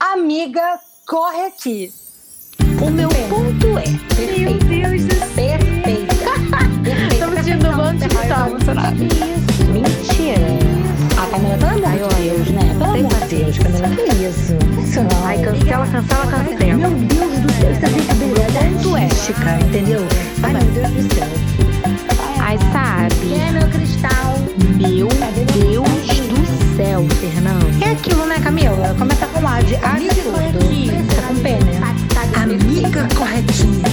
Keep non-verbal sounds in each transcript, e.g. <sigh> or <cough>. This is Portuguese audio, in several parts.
Amiga, corre aqui. O meu ponto é. Meu Deus do céu. Perfeita. Estamos sentindo um monte de tá emocionada. Mentira. A Camila, pelo amor de Deus, né? Pelo amor de Deus, Camila, que isso? Isso não. Ai, cancela, cancela, cancela. Meu Deus do céu, isso é brincadeira. Ponto é, Chica, entendeu? Ai, meu Deus do céu. Ai, sabe? É meu cristal. Meu Deus do céu, Fernando. É aquilo, né, Camila? Começa com A de A corretinha. Começa com P, né? Amiga corretinha.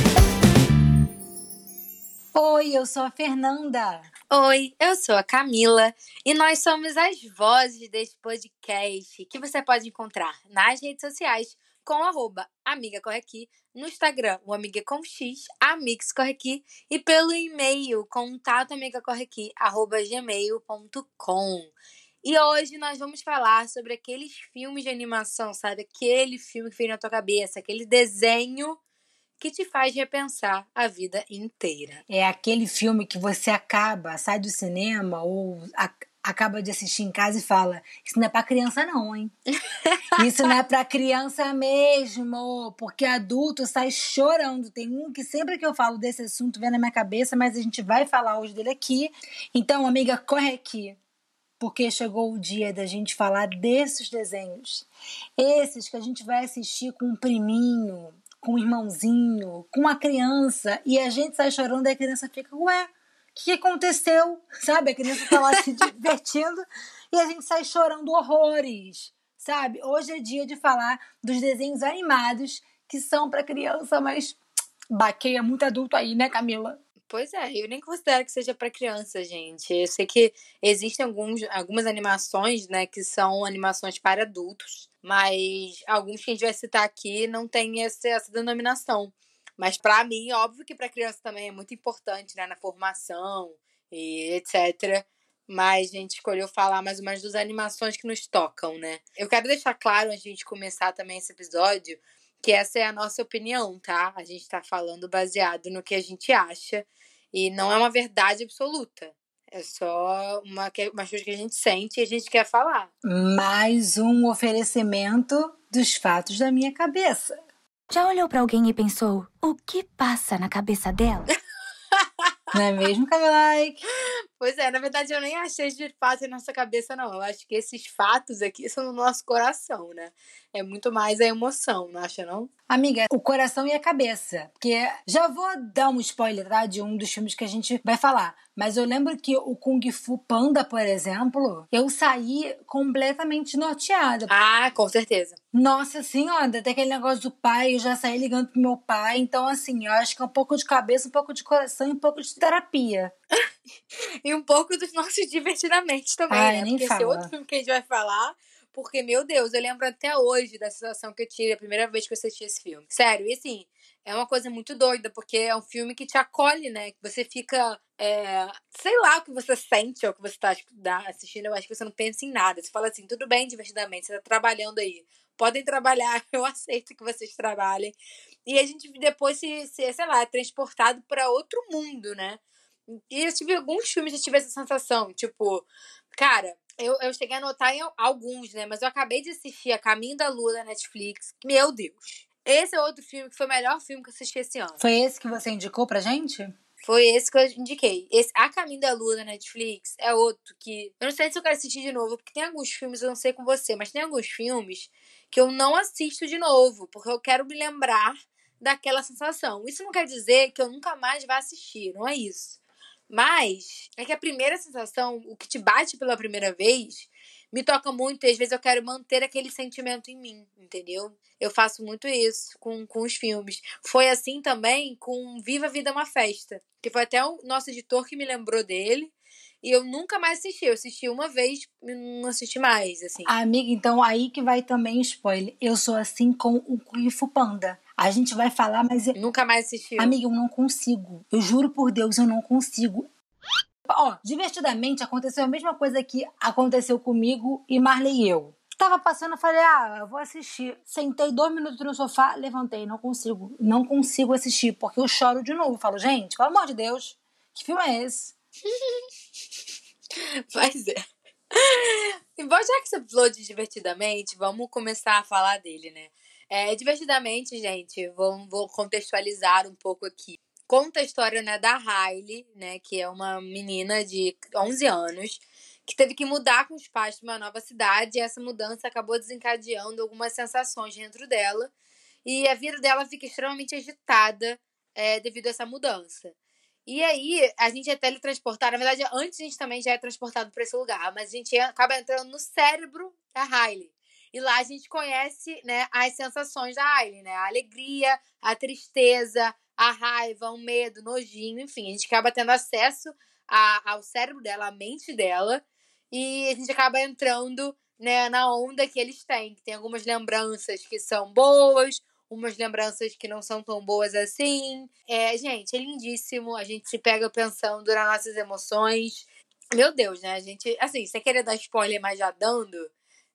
Oi, eu sou a Fernanda. Oi, eu sou a Camila e nós somos as vozes deste podcast que você pode encontrar nas redes sociais com arroba Amiga Corre Aqui, no Instagram, o Amiga com X, Amix Corre Aqui, e pelo e-mail, contato amigacorreaqui, arroba gmail.com. E hoje nós vamos falar sobre aqueles filmes de animação, sabe? Aquele filme que vem na tua cabeça, aquele desenho que te faz repensar a vida inteira. É aquele filme que você acaba, sai do cinema ou a- acaba de assistir em casa e fala: Isso não é pra criança, não, hein? <laughs> Isso não é pra criança mesmo, porque adulto sai chorando. Tem um que sempre que eu falo desse assunto vem na minha cabeça, mas a gente vai falar hoje dele aqui. Então, amiga, corre aqui. Porque chegou o dia da gente falar desses desenhos. Esses que a gente vai assistir com um priminho, com um irmãozinho, com uma criança, e a gente sai chorando e a criança fica, ué, o que aconteceu? <laughs> Sabe? A criança tá lá se divertindo e a gente sai chorando horrores, sabe? Hoje é dia de falar dos desenhos animados que são para criança, mas <tsk> baqueia muito adulto aí, né, Camila? Pois é, eu nem considero que seja para criança, gente. Eu sei que existem alguns, algumas animações, né, que são animações para adultos, mas alguns que a gente vai citar aqui não tem essa, essa denominação. Mas para mim, óbvio que para criança também é muito importante, né, na formação e etc. Mas a gente escolheu falar mais ou menos das animações que nos tocam, né? Eu quero deixar claro, antes de a gente começar também esse episódio, que essa é a nossa opinião, tá? A gente tá falando baseado no que a gente acha e não é uma verdade absoluta. É só uma, que- uma coisa que a gente sente e a gente quer falar. Mais um oferecimento dos fatos da minha cabeça. Já olhou pra alguém e pensou: o que passa na cabeça dela? <laughs> Não é mesmo, Camila? Pois é, na verdade eu nem achei de fato na nossa cabeça, não. Eu acho que esses fatos aqui são no nosso coração, né? É muito mais a emoção, não acha, não? Amiga, o coração e a cabeça. Porque já vou dar um spoiler, tá? De um dos filmes que a gente vai falar. Mas eu lembro que o Kung Fu Panda, por exemplo, eu saí completamente norteada. Ah, com certeza. Nossa senhora, até aquele negócio do pai, eu já saí ligando pro meu pai. Então, assim, eu acho que é um pouco de cabeça, um pouco de coração e um pouco de terapia. <laughs> E um pouco dos nossos divertidamente também, Ai, né? nem Porque esse é fala. outro filme que a gente vai falar. Porque, meu Deus, eu lembro até hoje da sensação que eu tive a primeira vez que eu assisti esse filme. Sério, e assim, é uma coisa muito doida, porque é um filme que te acolhe, né? Que você fica. é, sei lá o que você sente ou o que você tá da- assistindo, eu acho que você não pensa em nada. Você fala assim, tudo bem, divertidamente, você tá trabalhando aí. Podem trabalhar, <laughs> eu aceito que vocês trabalhem. E a gente depois se, se sei lá, é transportado para outro mundo, né? E eu tive alguns filmes que eu tive essa sensação, tipo, cara, eu, eu cheguei a notar em al- alguns, né? Mas eu acabei de assistir A Caminho da Lua da Netflix. Meu Deus! Esse é outro filme que foi o melhor filme que eu assisti esse ano. Foi esse que você indicou pra gente? Foi esse que eu indiquei. Esse A Caminho da Lua da Netflix é outro que. Eu não sei se eu quero assistir de novo, porque tem alguns filmes, eu não sei com você, mas tem alguns filmes que eu não assisto de novo, porque eu quero me lembrar daquela sensação. Isso não quer dizer que eu nunca mais vá assistir, não é isso. Mas é que a primeira sensação, o que te bate pela primeira vez, me toca muito e às vezes eu quero manter aquele sentimento em mim, entendeu? Eu faço muito isso com, com os filmes. Foi assim também com Viva a Vida é uma Festa, que foi até o nosso editor que me lembrou dele. E eu nunca mais assisti. Eu assisti uma vez e não assisti mais, assim. Amiga, então aí que vai também o spoiler. Eu sou assim com o Kung Fu Panda. A gente vai falar, mas. eu- Nunca mais assisti. Amiga, eu não consigo. Eu juro por Deus, eu não consigo. Ó, divertidamente aconteceu a mesma coisa que aconteceu comigo e Marley e eu. Tava passando, falei, ah, eu vou assistir. Sentei dois minutos no sofá, levantei, não consigo. Não consigo assistir, porque eu choro de novo. Falo, gente, pelo amor de Deus, que filme é esse? <laughs> Mas é. E bom, já que você falou de divertidamente, vamos começar a falar dele, né? É, divertidamente, gente, vou, vou contextualizar um pouco aqui. Conta a história né, da Riley, né, que é uma menina de 11 anos, que teve que mudar com os pais para uma nova cidade, e essa mudança acabou desencadeando algumas sensações dentro dela, e a vida dela fica extremamente agitada é, devido a essa mudança. E aí, a gente é teletransportado. Na verdade, antes a gente também já é transportado para esse lugar, mas a gente acaba entrando no cérebro da Riley. E lá a gente conhece né, as sensações da Riley, né? A alegria, a tristeza, a raiva, o medo, o nojinho, enfim. A gente acaba tendo acesso a, ao cérebro dela, à mente dela. E a gente acaba entrando né, na onda que eles têm. Que tem algumas lembranças que são boas, umas lembranças que não são tão boas assim. É, gente, é lindíssimo. A gente se pega pensando nas nossas emoções. Meu Deus, né? A gente, assim, sem querer dar spoiler, mas já dando,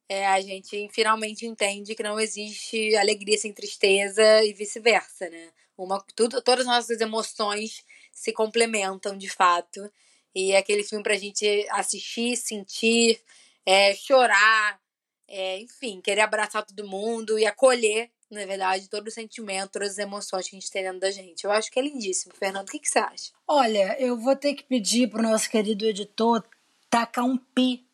é, a gente finalmente entende que não existe alegria sem tristeza e vice-versa, né? Uma, tudo, todas as nossas emoções se complementam de fato. E é aquele filme pra gente assistir, sentir, é, chorar, é, enfim, querer abraçar todo mundo e acolher na verdade, todo o sentimento, todas as emoções que a gente tem dentro da gente. Eu acho que é lindíssimo. Fernando, o que, que você acha? Olha, eu vou ter que pedir pro nosso querido editor tacar um pi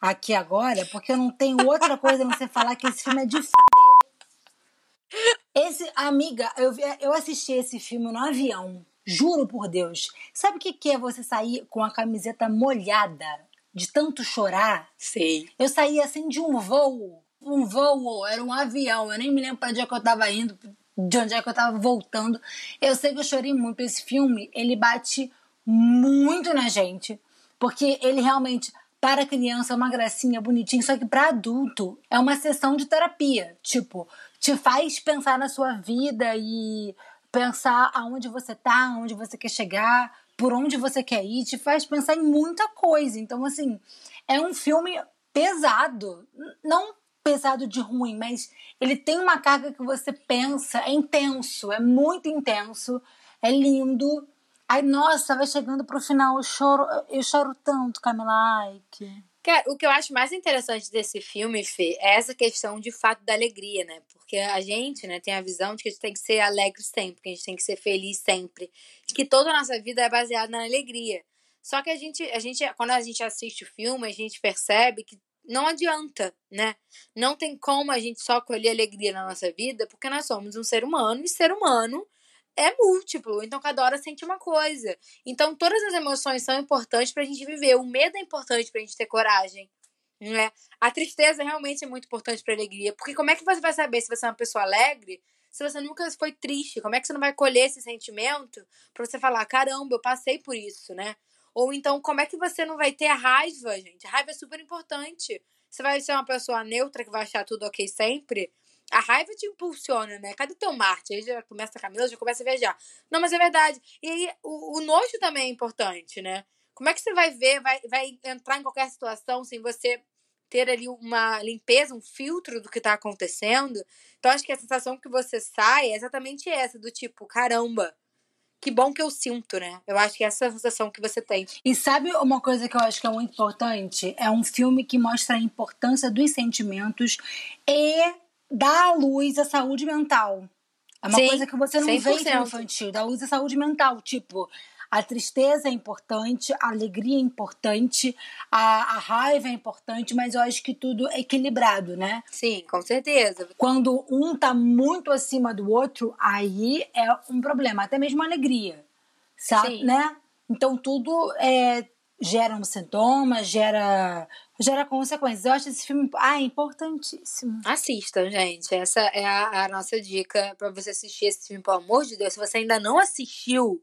aqui agora, porque eu não tenho outra coisa a não ser falar que esse filme é de f... Esse, amiga, eu, eu assisti esse filme no avião. Juro por Deus. Sabe o que, que é você sair com a camiseta molhada de tanto chorar? Sei. Eu saí assim de um voo um voo, era um avião. Eu nem me lembro para onde é que eu tava indo, de onde é que eu tava voltando. Eu sei que eu chorei muito. Esse filme, ele bate muito na gente, porque ele realmente para criança é uma gracinha bonitinha, só que para adulto é uma sessão de terapia. Tipo, te faz pensar na sua vida e pensar aonde você tá, aonde você quer chegar, por onde você quer ir, te faz pensar em muita coisa. Então, assim, é um filme pesado. Não pesado de ruim, mas ele tem uma carga que você pensa, é intenso, é muito intenso, é lindo. Aí, nossa, vai chegando pro final, eu choro, eu choro tanto, Camila Ike. Cara, o que eu acho mais interessante desse filme, Fê, é essa questão de fato da alegria, né? Porque a gente, né, tem a visão de que a gente tem que ser alegre sempre, que a gente tem que ser feliz sempre, de que toda a nossa vida é baseada na alegria. Só que a gente, a gente, quando a gente assiste o filme, a gente percebe que não adianta, né? Não tem como a gente só colher alegria na nossa vida, porque nós somos um ser humano e ser humano é múltiplo, então cada hora sente uma coisa. Então todas as emoções são importantes pra gente viver. O medo é importante pra gente ter coragem, né? A tristeza realmente é muito importante pra alegria, porque como é que você vai saber se você é uma pessoa alegre se você nunca foi triste? Como é que você não vai colher esse sentimento pra você falar, caramba, eu passei por isso, né? Ou então, como é que você não vai ter raiva, gente? A raiva é super importante. Você vai ser uma pessoa neutra que vai achar tudo ok sempre? A raiva te impulsiona, né? Cadê teu Marte? Aí já começa a Camila, já começa a viajar. Não, mas é verdade. E aí, o, o nojo também é importante, né? Como é que você vai ver, vai, vai entrar em qualquer situação sem você ter ali uma limpeza, um filtro do que tá acontecendo? Então, acho que a sensação que você sai é exatamente essa, do tipo, caramba, que bom que eu sinto, né? Eu acho que essa é a sensação que você tem. E sabe uma coisa que eu acho que é muito importante? É um filme que mostra a importância dos sentimentos e dá à luz a saúde mental. É uma Sim, coisa que você não 100%. vê filme infantil, dá à luz a saúde mental. Tipo, a tristeza é importante, a alegria é importante, a, a, raiva é importante, mas eu acho que tudo é equilibrado, né? Sim, com certeza. Quando um tá muito acima do outro, aí é um problema, até mesmo a alegria, sabe? Sim. Né? Então tudo é, gera um sintoma, gera gera consequências. Eu acho esse filme ah, importantíssimo. Assistam, gente. Essa é a, a nossa dica para você assistir esse filme, pelo amor de Deus. Se você ainda não assistiu,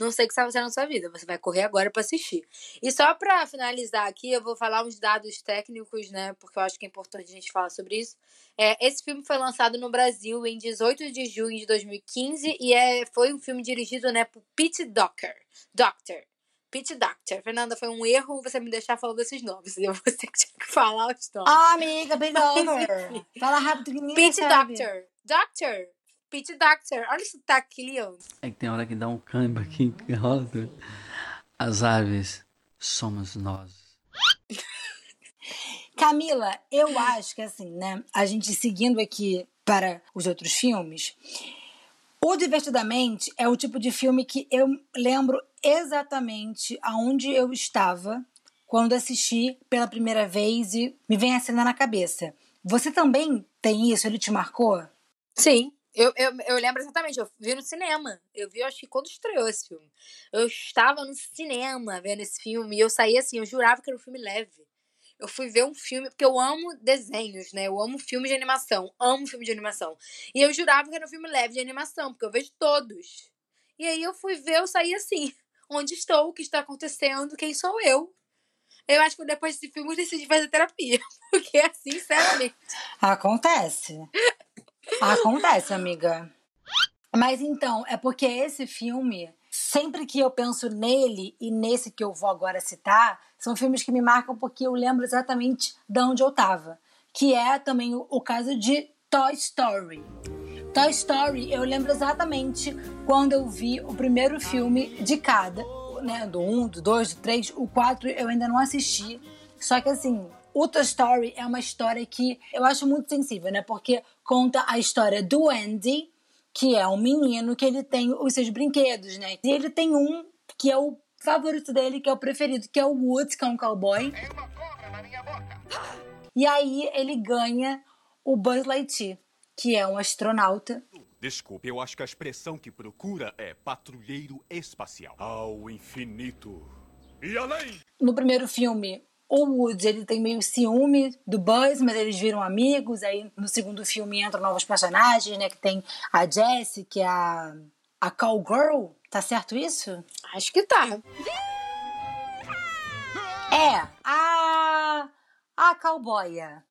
não sei o que está fazendo na sua vida. Você vai correr agora para assistir. E só para finalizar aqui, eu vou falar uns dados técnicos, né? Porque eu acho que é importante a gente falar sobre isso. É, esse filme foi lançado no Brasil em 18 de junho de 2015 e é, foi um filme dirigido, né, por Pete Doctor. Doctor. Pete Doctor. Fernanda, foi um erro você me deixar falando esses nomes. Eu vou ter que <laughs> falar os nomes. Ah, amiga, Pete Doctor. Fala rápido que ninguém Pete sabe. Doctor. Doctor. Pete Doctor. Olha o sotaque, Leon. É que tem hora que dá um câmbio aqui que rola tudo. As aves somos nós. <laughs> Camila, eu acho que assim, né? A gente seguindo aqui para os outros filmes. O Divertidamente é o tipo de filme que eu lembro exatamente aonde eu estava quando assisti pela primeira vez e me vem a cena na cabeça. Você também tem isso? Ele te marcou? Sim. Eu, eu, eu lembro exatamente, eu vi no cinema. Eu vi, acho que quando estreou esse filme. Eu estava no cinema vendo esse filme e eu saí assim, eu jurava que era um filme leve. Eu fui ver um filme, porque eu amo desenhos, né? Eu amo filmes de animação, amo filme de animação. E eu jurava que era um filme leve de animação, porque eu vejo todos. E aí eu fui ver, eu saí assim: onde estou, o que está acontecendo, quem sou eu? Eu acho que depois desse filme eu decidi fazer terapia. <laughs> Porque, sinceramente. Acontece. Acontece, amiga. Mas então, é porque esse filme, sempre que eu penso nele e nesse que eu vou agora citar, são filmes que me marcam porque eu lembro exatamente de onde eu tava. Que é também o caso de Toy Story. Toy Story, eu lembro exatamente quando eu vi o primeiro filme de cada, né? Do 1, um, do 2, do 3, o 4 eu ainda não assisti. Só que assim, o Toy Story é uma história que eu acho muito sensível, né? Porque conta a história do Andy, que é um menino que ele tem os seus brinquedos, né? E ele tem um que é o favorito dele, que é o preferido, que é o Woods, que é um cowboy. E aí ele ganha o Buzz Lightyear, que é um astronauta. Desculpe, eu acho que a expressão que procura é patrulheiro espacial. Ao infinito e além. No primeiro filme, o Woods ele tem meio ciúme do Buzz, mas eles viram amigos. Aí no segundo filme entram novos personagens, né? Que tem a Jessie, que é a, a Cowgirl. Tá certo isso? Acho que tá. É, a. a cowboya.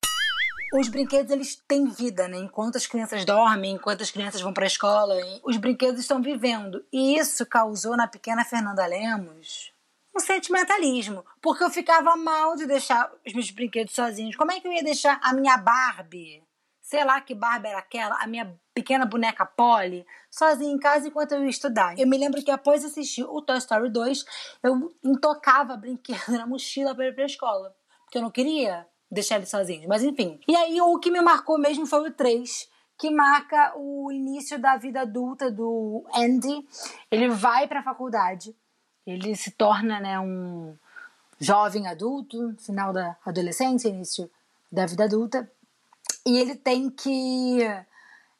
Os brinquedos eles têm vida, né? Enquanto as crianças dormem, enquanto as crianças vão para a escola, os brinquedos estão vivendo. E isso causou na pequena Fernanda Lemos um sentimentalismo, porque eu ficava mal de deixar os meus brinquedos sozinhos. Como é que eu ia deixar a minha Barbie, sei lá que Barbie era aquela, a minha pequena boneca Polly, sozinha em casa enquanto eu ia estudar? Eu me lembro que após assistir o Toy Story 2, eu intocava brinquedo <laughs> na mochila para ir para a escola, porque eu não queria deixar eles sozinhos, mas enfim. E aí o que me marcou mesmo foi o 3, que marca o início da vida adulta do Andy. Ele vai para a faculdade ele se torna né, um jovem adulto, final da adolescência, início da vida adulta, e ele tem que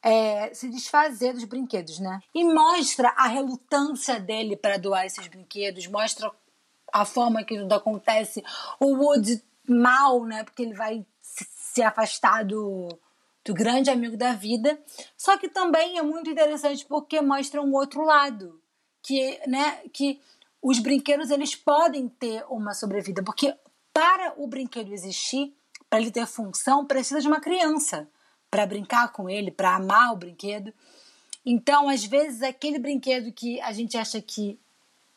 é, se desfazer dos brinquedos, né? E mostra a relutância dele para doar esses brinquedos, mostra a forma que tudo acontece, o Woody mal, né? Porque ele vai se afastar do, do grande amigo da vida. Só que também é muito interessante porque mostra um outro lado, que, né, que os brinquedos eles podem ter uma sobrevida, porque para o brinquedo existir, para ele ter função, precisa de uma criança para brincar com ele, para amar o brinquedo. Então, às vezes, aquele brinquedo que a gente acha que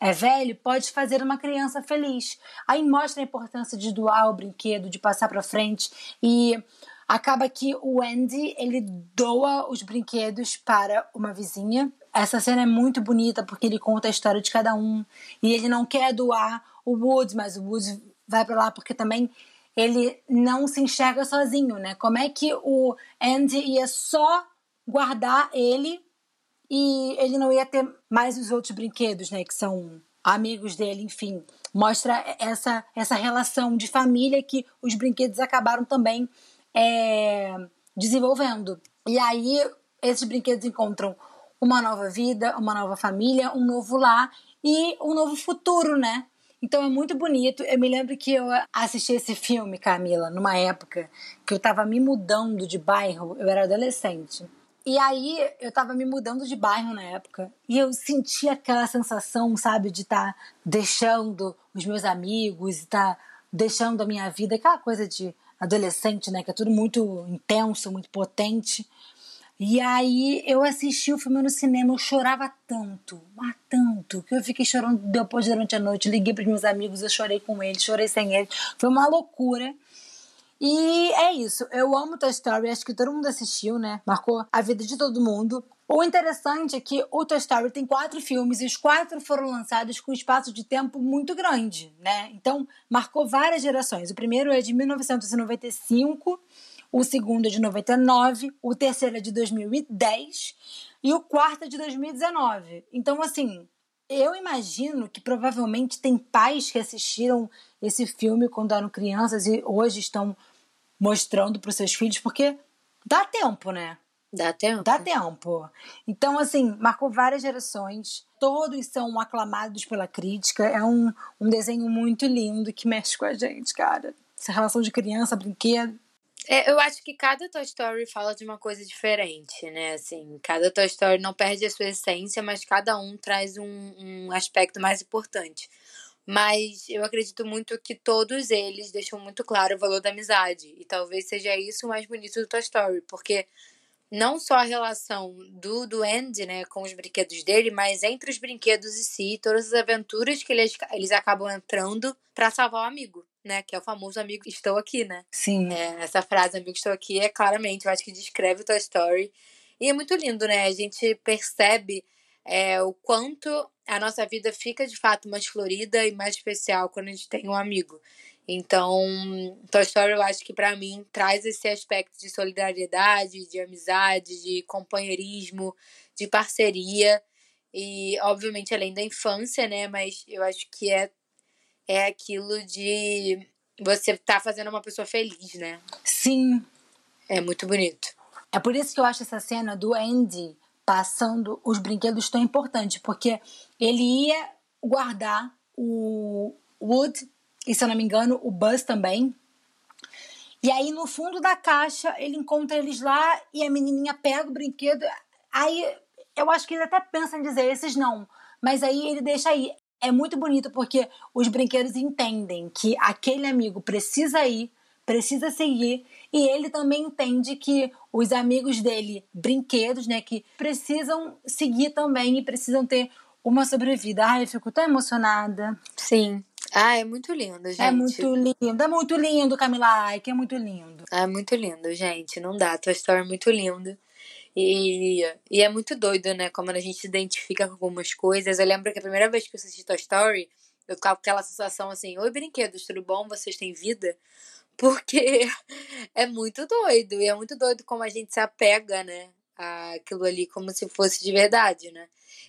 é velho pode fazer uma criança feliz. Aí mostra a importância de doar o brinquedo, de passar para frente e acaba que o Andy ele doa os brinquedos para uma vizinha essa cena é muito bonita porque ele conta a história de cada um. E ele não quer doar o Woods, mas o Woods vai para lá porque também ele não se enxerga sozinho, né? Como é que o Andy ia só guardar ele e ele não ia ter mais os outros brinquedos, né? Que são amigos dele, enfim. Mostra essa, essa relação de família que os brinquedos acabaram também é, desenvolvendo. E aí esses brinquedos encontram uma nova vida, uma nova família, um novo lar e um novo futuro, né? Então é muito bonito. Eu me lembro que eu assisti esse filme, Camila, numa época que eu tava me mudando de bairro, eu era adolescente. E aí eu tava me mudando de bairro na época e eu senti aquela sensação, sabe, de estar tá deixando os meus amigos, estar tá deixando a minha vida, aquela coisa de adolescente, né, que é tudo muito intenso, muito potente. E aí eu assisti o filme no cinema, eu chorava tanto, mas tanto, que eu fiquei chorando depois durante a noite. Liguei para meus amigos, eu chorei com eles, chorei sem eles. Foi uma loucura. E é isso. Eu amo Toy Story. Acho que todo mundo assistiu, né? Marcou a vida de todo mundo. O interessante é que o Toy Story tem quatro filmes e os quatro foram lançados com um espaço de tempo muito grande, né? Então, marcou várias gerações. O primeiro é de 1995, o segundo é de 99, o terceiro é de 2010 e o quarto é de 2019. Então, assim, eu imagino que provavelmente tem pais que assistiram esse filme quando eram crianças e hoje estão mostrando para os seus filhos, porque dá tempo, né? Dá tempo. Dá tempo. Então, assim, marcou várias gerações. Todos são aclamados pela crítica. É um, um desenho muito lindo que mexe com a gente, cara. Essa relação de criança, brinquedo. É, eu acho que cada Toy Story fala de uma coisa diferente, né? Assim, cada Toy Story não perde a sua essência, mas cada um traz um, um aspecto mais importante. Mas eu acredito muito que todos eles deixam muito claro o valor da amizade. E talvez seja isso o mais bonito do Toy Story, porque não só a relação do, do Andy, né, com os brinquedos dele, mas entre os brinquedos em si, todas as aventuras que eles, eles acabam entrando para salvar o amigo, né, que é o famoso amigo estou aqui, né? Sim. É, essa frase amigo estou aqui é claramente, eu acho que descreve o Toy Story. E é muito lindo, né? A gente percebe é, o quanto a nossa vida fica de fato mais florida e mais especial quando a gente tem um amigo. Então, Toy Story eu acho que para mim traz esse aspecto de solidariedade, de amizade, de companheirismo, de parceria e obviamente além da infância, né, mas eu acho que é é aquilo de você tá fazendo uma pessoa feliz, né? Sim. É muito bonito. É por isso que eu acho essa cena do Andy passando os brinquedos tão importante, porque ele ia guardar o Wood e se eu não me engano, o Buzz também. E aí, no fundo da caixa, ele encontra eles lá e a menininha pega o brinquedo. Aí, eu acho que ele até pensa em dizer esses não. Mas aí ele deixa aí. É muito bonito porque os brinquedos entendem que aquele amigo precisa ir, precisa seguir. E ele também entende que os amigos dele, brinquedos, né, que precisam seguir também e precisam ter uma sobrevida. Ai, eu fico tão emocionada. Sim. Ah, é muito lindo, gente. É muito lindo, é muito lindo, Camila Ike, é muito lindo. É muito lindo, gente. Não dá. Tua história é muito linda. E, e é muito doido, né? Como a gente se identifica com algumas coisas. Eu lembro que a primeira vez que eu assisti Toy Story, eu ficava com aquela sensação assim: Oi, brinquedos, tudo bom? Vocês têm vida? Porque é muito doido. E é muito doido como a gente se apega, né? Aquilo ali como se fosse de verdade, né?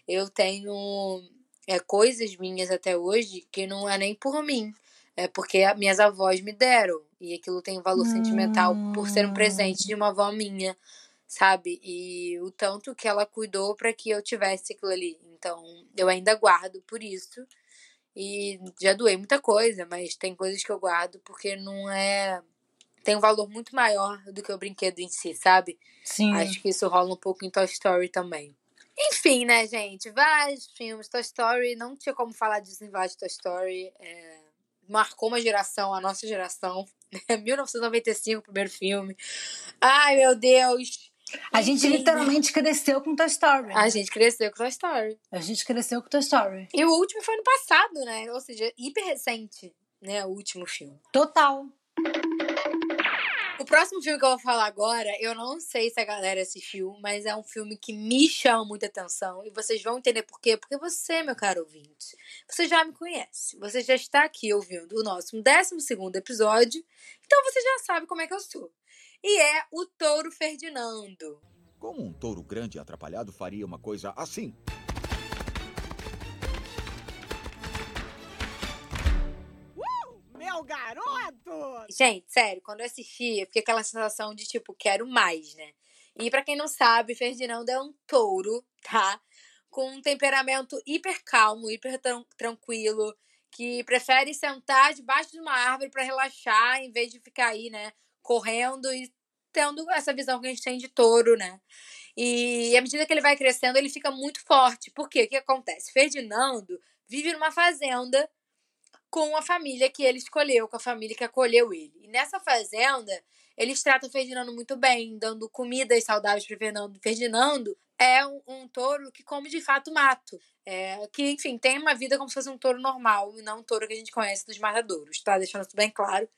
Eu tenho é, coisas minhas até hoje que não é nem por mim. É porque minhas avós me deram. E aquilo tem um valor hum. sentimental por ser um presente de uma avó minha, sabe? E o tanto que ela cuidou para que eu tivesse aquilo ali. Então, eu ainda guardo por isso. E já doei muita coisa, mas tem coisas que eu guardo porque não é. Tem um valor muito maior do que o brinquedo em si, sabe? Sim. Acho que isso rola um pouco em Toy Story também. Enfim, né, gente? Vários filmes. Toy Story, não tinha como falar de desenvolver de Toy Story. É, marcou uma geração, a nossa geração. <laughs> 1995, o primeiro filme. Ai, meu Deus! A gente literalmente cresceu com Toy Story. A gente cresceu com Toy Story. A gente cresceu com Toy Story. E o último foi no passado, né? Ou seja, hiper recente, né? O último filme. Total. O próximo filme que eu vou falar agora, eu não sei se a galera assistiu, mas é um filme que me chama muita atenção. E vocês vão entender por quê. Porque você, meu caro ouvinte, você já me conhece. Você já está aqui ouvindo o nosso 12 episódio. Então você já sabe como é que eu sou. E é o Touro Ferdinando. Como um touro grande e atrapalhado faria uma coisa assim? meu garoto! Gente, sério, quando eu assisti, eu fiquei aquela sensação de tipo, quero mais, né? E para quem não sabe, Ferdinando é um touro, tá? Com um temperamento hiper calmo, hiper tranquilo, que prefere sentar debaixo de uma árvore para relaxar em vez de ficar aí, né, correndo e tendo essa visão que a gente tem de touro, né? E à medida que ele vai crescendo, ele fica muito forte. Por quê? O que acontece? Ferdinando vive numa fazenda com a família que ele escolheu, com a família que acolheu ele. E nessa fazenda, eles tratam Ferdinando muito bem, dando comidas saudáveis para Fernando. Ferdinando é um, um, touro que come de fato mato. É, que, enfim, tem uma vida como se fosse um touro normal, e não um touro que a gente conhece dos matadouros, tá? Deixando isso bem claro.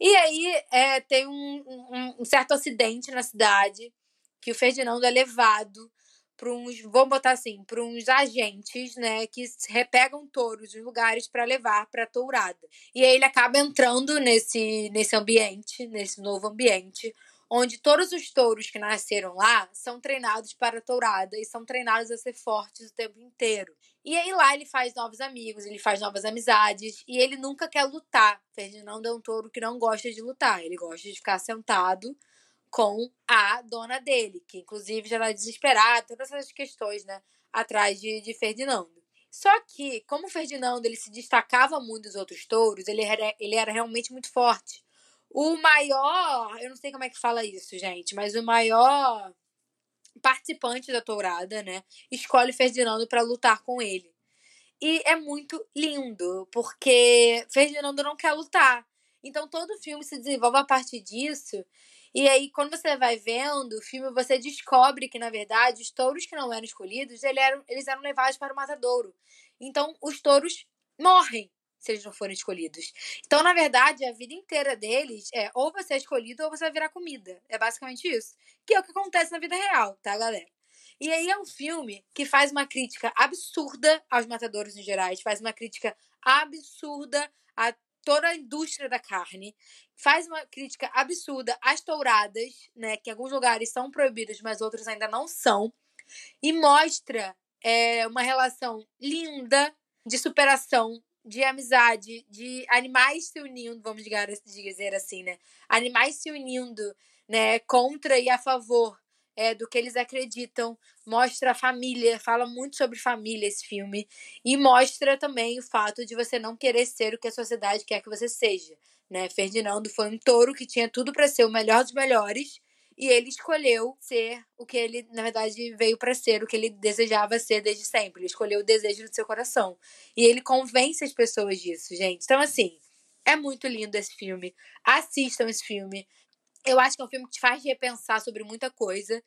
E aí é, tem um, um, um certo acidente na cidade que o Ferdinando é levado para uns, vamos botar assim, para uns agentes, né, que repegam touros em lugares para levar para tourada. E aí ele acaba entrando nesse nesse ambiente, nesse novo ambiente, onde todos os touros que nasceram lá são treinados para tourada e são treinados a ser fortes o tempo inteiro. E aí lá ele faz novos amigos, ele faz novas amizades e ele nunca quer lutar. Ferdinando é um touro que não gosta de lutar, ele gosta de ficar sentado com a dona dele, que inclusive já era desesperada, todas essas questões, né, atrás de, de Ferdinando. Só que, como o Ferdinando ele se destacava muito dos outros touros, ele era, ele era realmente muito forte. O maior, eu não sei como é que fala isso, gente, mas o maior participante da tourada, né, escolhe Ferdinando para lutar com ele. E é muito lindo, porque Ferdinando não quer lutar. Então todo o filme se desenvolve a partir disso. E aí, quando você vai vendo o filme, você descobre que, na verdade, os touros que não eram escolhidos, eles eram, eles eram levados para o matadouro. Então, os touros morrem se eles não forem escolhidos. Então, na verdade, a vida inteira deles é ou você é escolhido ou você vai virar comida. É basicamente isso. Que é o que acontece na vida real, tá, galera? E aí é um filme que faz uma crítica absurda aos matadores em geral, faz uma crítica absurda a toda a indústria da carne, faz uma crítica absurda às touradas, né, que em alguns lugares são proibidas, mas outros ainda não são, e mostra é, uma relação linda de superação de amizade, de animais se unindo, vamos dizer assim, né? Animais se unindo, né, contra e a favor é, do que eles acreditam. Mostra a família, fala muito sobre família esse filme. E mostra também o fato de você não querer ser o que a sociedade quer que você seja. Né? Ferdinando foi um touro que tinha tudo para ser o melhor dos melhores e ele escolheu ser o que ele, na verdade, veio para ser, o que ele desejava ser desde sempre. Ele escolheu o desejo do seu coração. E ele convence as pessoas disso, gente. Então, assim, é muito lindo esse filme. Assistam esse filme. Eu acho que é um filme que te faz repensar sobre muita coisa.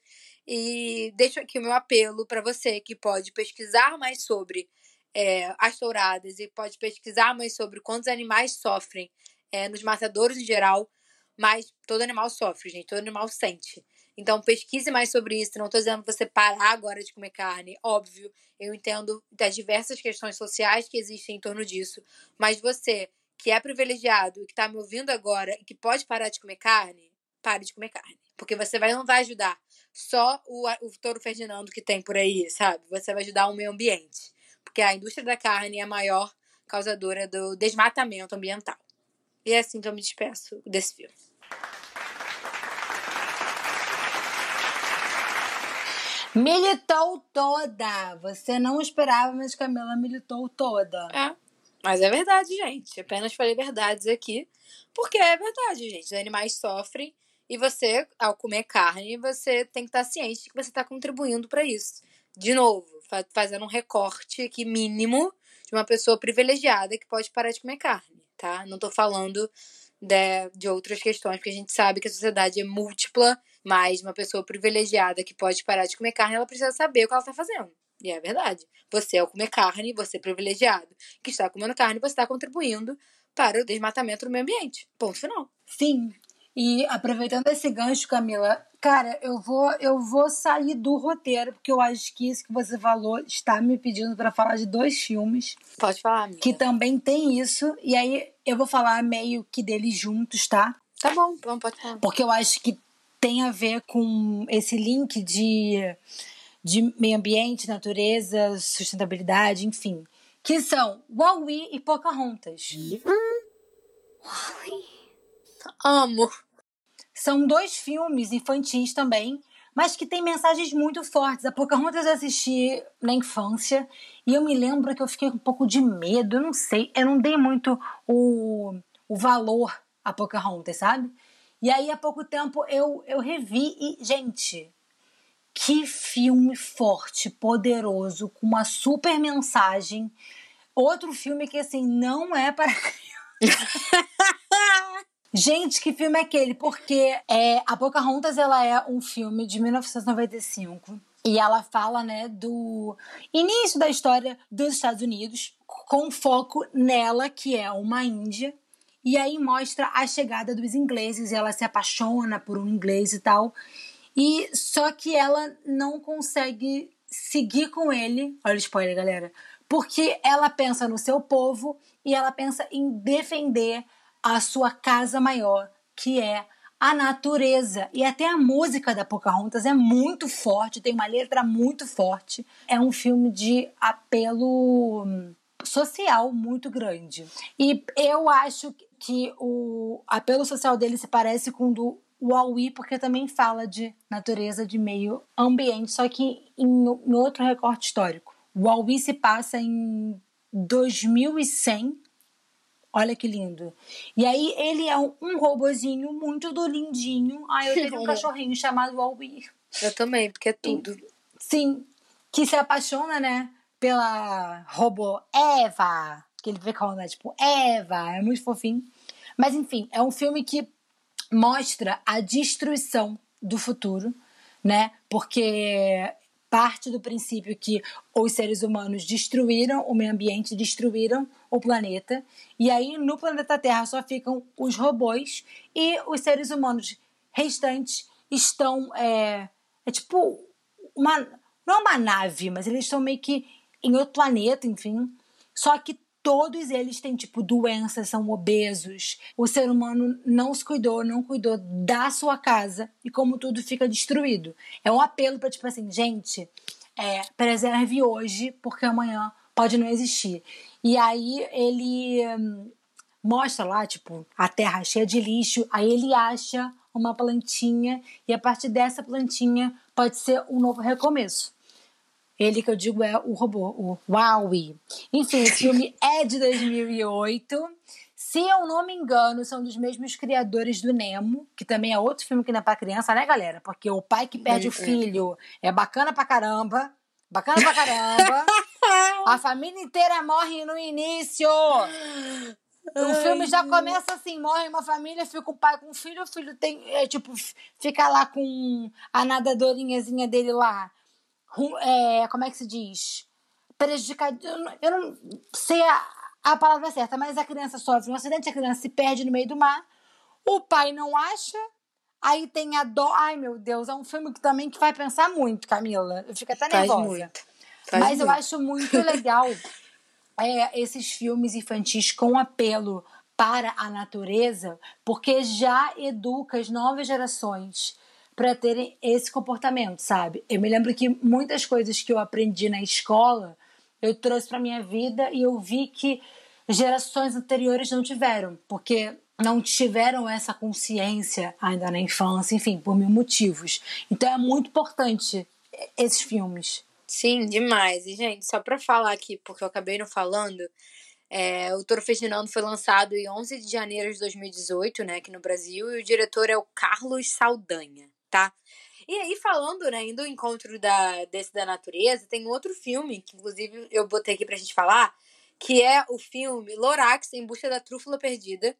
E deixo aqui o meu apelo para você que pode pesquisar mais sobre é, as touradas e pode pesquisar mais sobre quantos animais sofrem é, nos matadouros em geral mas todo animal sofre, gente, todo animal sente. Então pesquise mais sobre isso. Não estou dizendo você parar agora de comer carne, óbvio. Eu entendo das diversas questões sociais que existem em torno disso, mas você que é privilegiado e que está me ouvindo agora e que pode parar de comer carne, pare de comer carne. Porque você vai, não vai ajudar só o, o touro Ferdinando que tem por aí, sabe? Você vai ajudar o meio ambiente. Porque a indústria da carne é a maior causadora do desmatamento ambiental. E é assim que eu me despeço desse filme. Militou toda. Você não esperava, mas Camila militou toda. É. Mas é verdade, gente. Apenas falei verdades aqui. Porque é verdade, gente. Os animais sofrem. E você, ao comer carne, você tem que estar ciente que você está contribuindo para isso. De novo, fazendo um recorte aqui mínimo de uma pessoa privilegiada que pode parar de comer carne, tá? Não tô falando de, de outras questões, porque a gente sabe que a sociedade é múltipla, mas uma pessoa privilegiada que pode parar de comer carne, ela precisa saber o que ela está fazendo. E é verdade. Você, ao comer carne, você é privilegiado que está comendo carne, você está contribuindo para o desmatamento do meio ambiente. Ponto final. Sim. E aproveitando esse gancho, Camila, cara, eu vou eu vou sair do roteiro porque eu acho que isso que você falou está me pedindo para falar de dois filmes. Pode falar, amiga. Que também tem isso e aí eu vou falar meio que deles juntos, tá? Tá bom, então pode falar. Porque eu acho que tem a ver com esse link de de meio ambiente, natureza, sustentabilidade, enfim, que são Wall-E e Pocahontas. Wall-E. Amo. São dois filmes infantis também, mas que têm mensagens muito fortes. A Pocahontas eu assisti na infância e eu me lembro que eu fiquei com um pouco de medo, eu não sei, eu não dei muito o, o valor a Pocahontas, sabe? E aí há pouco tempo eu, eu revi e, gente, que filme forte, poderoso, com uma super mensagem. Outro filme que, assim, não é para <laughs> Gente, que filme é aquele? Porque é, a Pocahontas ela é um filme de 1995 e ela fala, né, do início da história dos Estados Unidos com foco nela, que é uma índia, E aí mostra a chegada dos ingleses, ela se apaixona por um inglês e tal. E só que ela não consegue seguir com ele. Olha o spoiler, galera. Porque ela pensa no seu povo e ela pensa em defender a sua casa maior, que é a natureza. E até a música da Pocahontas é muito forte, tem uma letra muito forte. É um filme de apelo hum, social muito grande. E eu acho que o apelo social dele se parece com o do Wall-E, porque também fala de natureza, de meio ambiente, só que em, em outro recorte histórico. O Wall-E se passa em 2100. Olha que lindo. E aí ele é um, robozinho muito do lindinho. Ah, eu tenho um <laughs> cachorrinho chamado Wall-E. Eu também, porque é tudo. Sim, que se apaixona, né, pela robô Eva, que ele vê como, né, tipo, Eva, é muito fofinho. Mas enfim, é um filme que mostra a destruição do futuro, né? Porque parte do princípio que os seres humanos destruíram o meio ambiente, destruíram o planeta, e aí no planeta Terra só ficam os robôs e os seres humanos restantes estão é, é tipo uma não é uma nave, mas eles estão meio que em outro planeta, enfim. Só que todos eles têm, tipo, doenças, são obesos. O ser humano não se cuidou, não cuidou da sua casa e como tudo fica destruído. É um apelo para tipo assim, gente, é, preserve hoje, porque amanhã pode não existir. E aí ele hum, mostra lá, tipo, a terra cheia de lixo, aí ele acha uma plantinha e a partir dessa plantinha pode ser um novo recomeço. Ele que eu digo é o robô, o Wowie. Enfim, esse filme <laughs> é de 2008. Se eu não me engano, são dos mesmos criadores do Nemo, que também é outro filme que não é pra criança, né, galera? Porque o pai que perde o filho é bacana pra caramba. Bacana pra caramba. <laughs> A família inteira morre no início. O filme já começa assim, morre uma família, fica o pai com o filho, o filho tem, é, tipo, fica lá com a nadadorinhazinha dele lá é, como é que se diz? Prejudicado. Eu não sei a, a palavra certa, mas a criança sofre um acidente, a criança se perde no meio do mar, o pai não acha, aí tem a dó. Ai, meu Deus, é um filme que também que vai pensar muito, Camila. Eu fico até Faz nervosa. muito. Faz Mas eu muito. acho muito legal é, esses filmes infantis com apelo para a natureza, porque já educa as novas gerações para terem esse comportamento, sabe? Eu me lembro que muitas coisas que eu aprendi na escola eu trouxe para minha vida e eu vi que gerações anteriores não tiveram, porque não tiveram essa consciência ainda na infância, enfim, por mil motivos. Então é muito importante esses filmes. Sim, demais. E, gente, só pra falar aqui, porque eu acabei não falando, é, o Toro Ferdinando foi lançado em 11 de janeiro de 2018, né, aqui no Brasil, e o diretor é o Carlos Saldanha, tá? E aí, falando, né, indo encontro da, desse da natureza, tem outro filme, que inclusive eu botei aqui pra gente falar, que é o filme Lorax, Em Busca da Trúfula Perdida,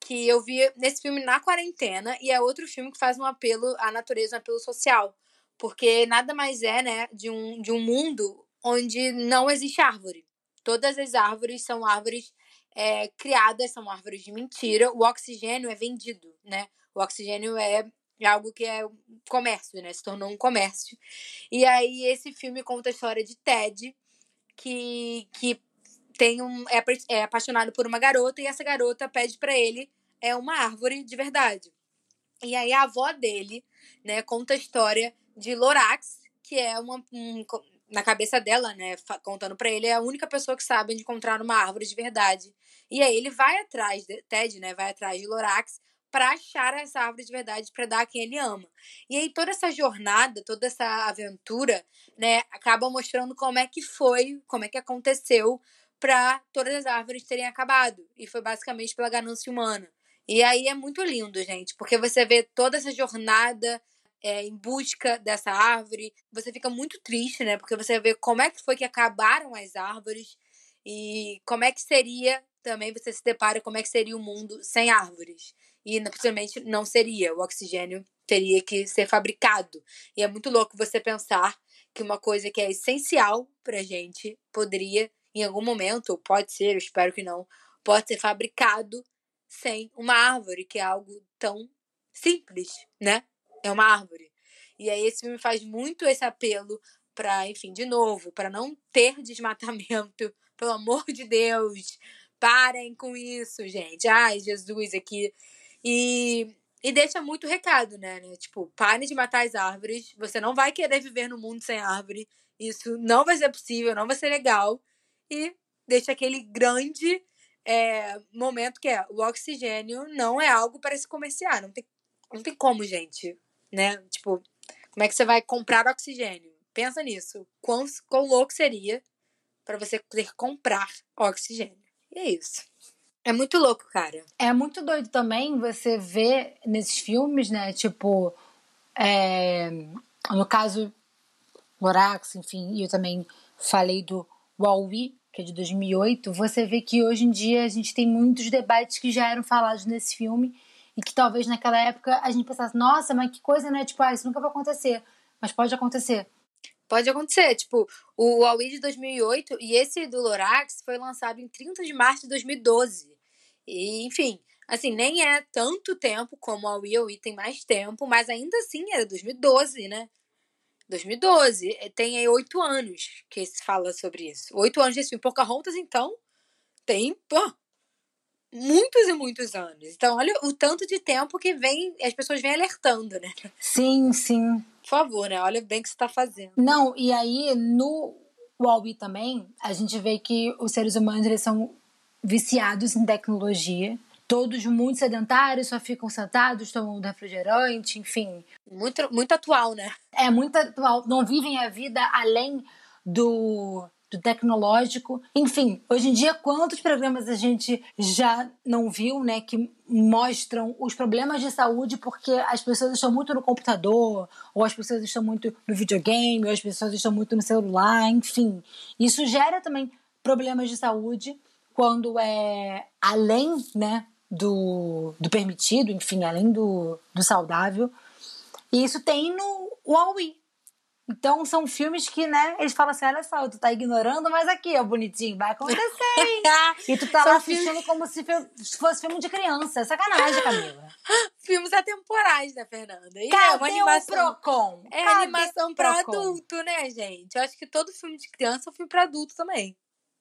que eu vi nesse filme na quarentena, e é outro filme que faz um apelo à natureza, um apelo social. Porque nada mais é, né, de um, de um mundo onde não existe árvore. Todas as árvores são árvores é, criadas, são árvores de mentira. O oxigênio é vendido, né? O oxigênio é algo que é comércio, né? Se tornou um comércio. E aí esse filme conta a história de Ted, que, que tem um é, é apaixonado por uma garota e essa garota pede para ele é uma árvore de verdade. E aí a avó dele, né, conta a história de Lorax, que é uma um, na cabeça dela, né, contando para ele é a única pessoa que sabe encontrar uma árvore de verdade. E aí ele vai atrás de Ted, né, vai atrás de Lorax para achar essa árvore de verdade para dar a quem ele ama. E aí toda essa jornada, toda essa aventura, né, acaba mostrando como é que foi, como é que aconteceu para todas as árvores terem acabado. E foi basicamente pela ganância humana. E aí é muito lindo, gente, porque você vê toda essa jornada é, em busca dessa árvore. Você fica muito triste, né? Porque você vê como é que foi que acabaram as árvores e como é que seria também você se depara como é que seria o mundo sem árvores. E possivelmente não seria. O oxigênio teria que ser fabricado. E é muito louco você pensar que uma coisa que é essencial pra gente poderia, em algum momento, ou pode ser, eu espero que não, pode ser fabricado sem uma árvore, que é algo tão simples, né? É uma árvore. E aí esse filme faz muito esse apelo para, enfim, de novo, para não ter desmatamento, <laughs> pelo amor de Deus. Parem com isso, gente. Ai, Jesus aqui. E, e deixa muito recado, né? né? Tipo, parem de matar as árvores. Você não vai querer viver no mundo sem árvore. Isso não vai ser possível, não vai ser legal. E deixa aquele grande é, momento que é o oxigênio não é algo para se comerciar. Não tem, não tem como, gente. Né? Tipo, como é que você vai comprar oxigênio? Pensa nisso. Quão, quão louco seria para você ter que comprar oxigênio. E é isso. É muito louco, cara. É muito doido também você ver nesses filmes, né? Tipo, é, no caso, Lorax, enfim, e eu também falei do Wall-E, que é de 2008. Você vê que hoje em dia a gente tem muitos debates que já eram falados nesse filme e que talvez naquela época a gente pensasse, nossa, mas que coisa, né? Tipo, ah, isso nunca vai acontecer. Mas pode acontecer. Pode acontecer. Tipo, o Huawei de 2008 e esse do Lorax foi lançado em 30 de março de 2012. E, enfim, assim, nem é tanto tempo como o Huawei. Tem mais tempo, mas ainda assim é 2012, né? 2012. Tem aí oito anos que se fala sobre isso. Oito anos desse filme. Pocahontas, então, tem, pô, muitos e muitos anos. Então, olha o tanto de tempo que vem, as pessoas vêm alertando, né? Sim, sim. Por favor, né? Olha bem o que você tá fazendo. Não, e aí no Huawei também, a gente vê que os seres humanos eles são viciados em tecnologia. Todos muito sedentários, só ficam sentados, tomando refrigerante, enfim. Muito, muito atual, né? É muito atual. Não vivem a vida além do do tecnológico. Enfim, hoje em dia, quantos programas a gente já não viu, né, que mostram os problemas de saúde porque as pessoas estão muito no computador, ou as pessoas estão muito no videogame, ou as pessoas estão muito no celular, enfim. Isso gera também problemas de saúde quando é além, né, do, do permitido, enfim, além do, do saudável. E isso tem no Huawei, então são filmes que, né, eles falam assim: olha só, tu tá ignorando, mas aqui, ó, bonitinho, vai acontecer, hein? <laughs> e tu tá são lá filmes... assistindo como se fosse filme de criança. Sacanagem, Camila. <laughs> Filmes atemporais, né, Fernanda? E Cadê é uma animação. O Procon? É Cadê animação pra adulto, né, gente? Eu acho que todo filme de criança é um filme pra adulto também.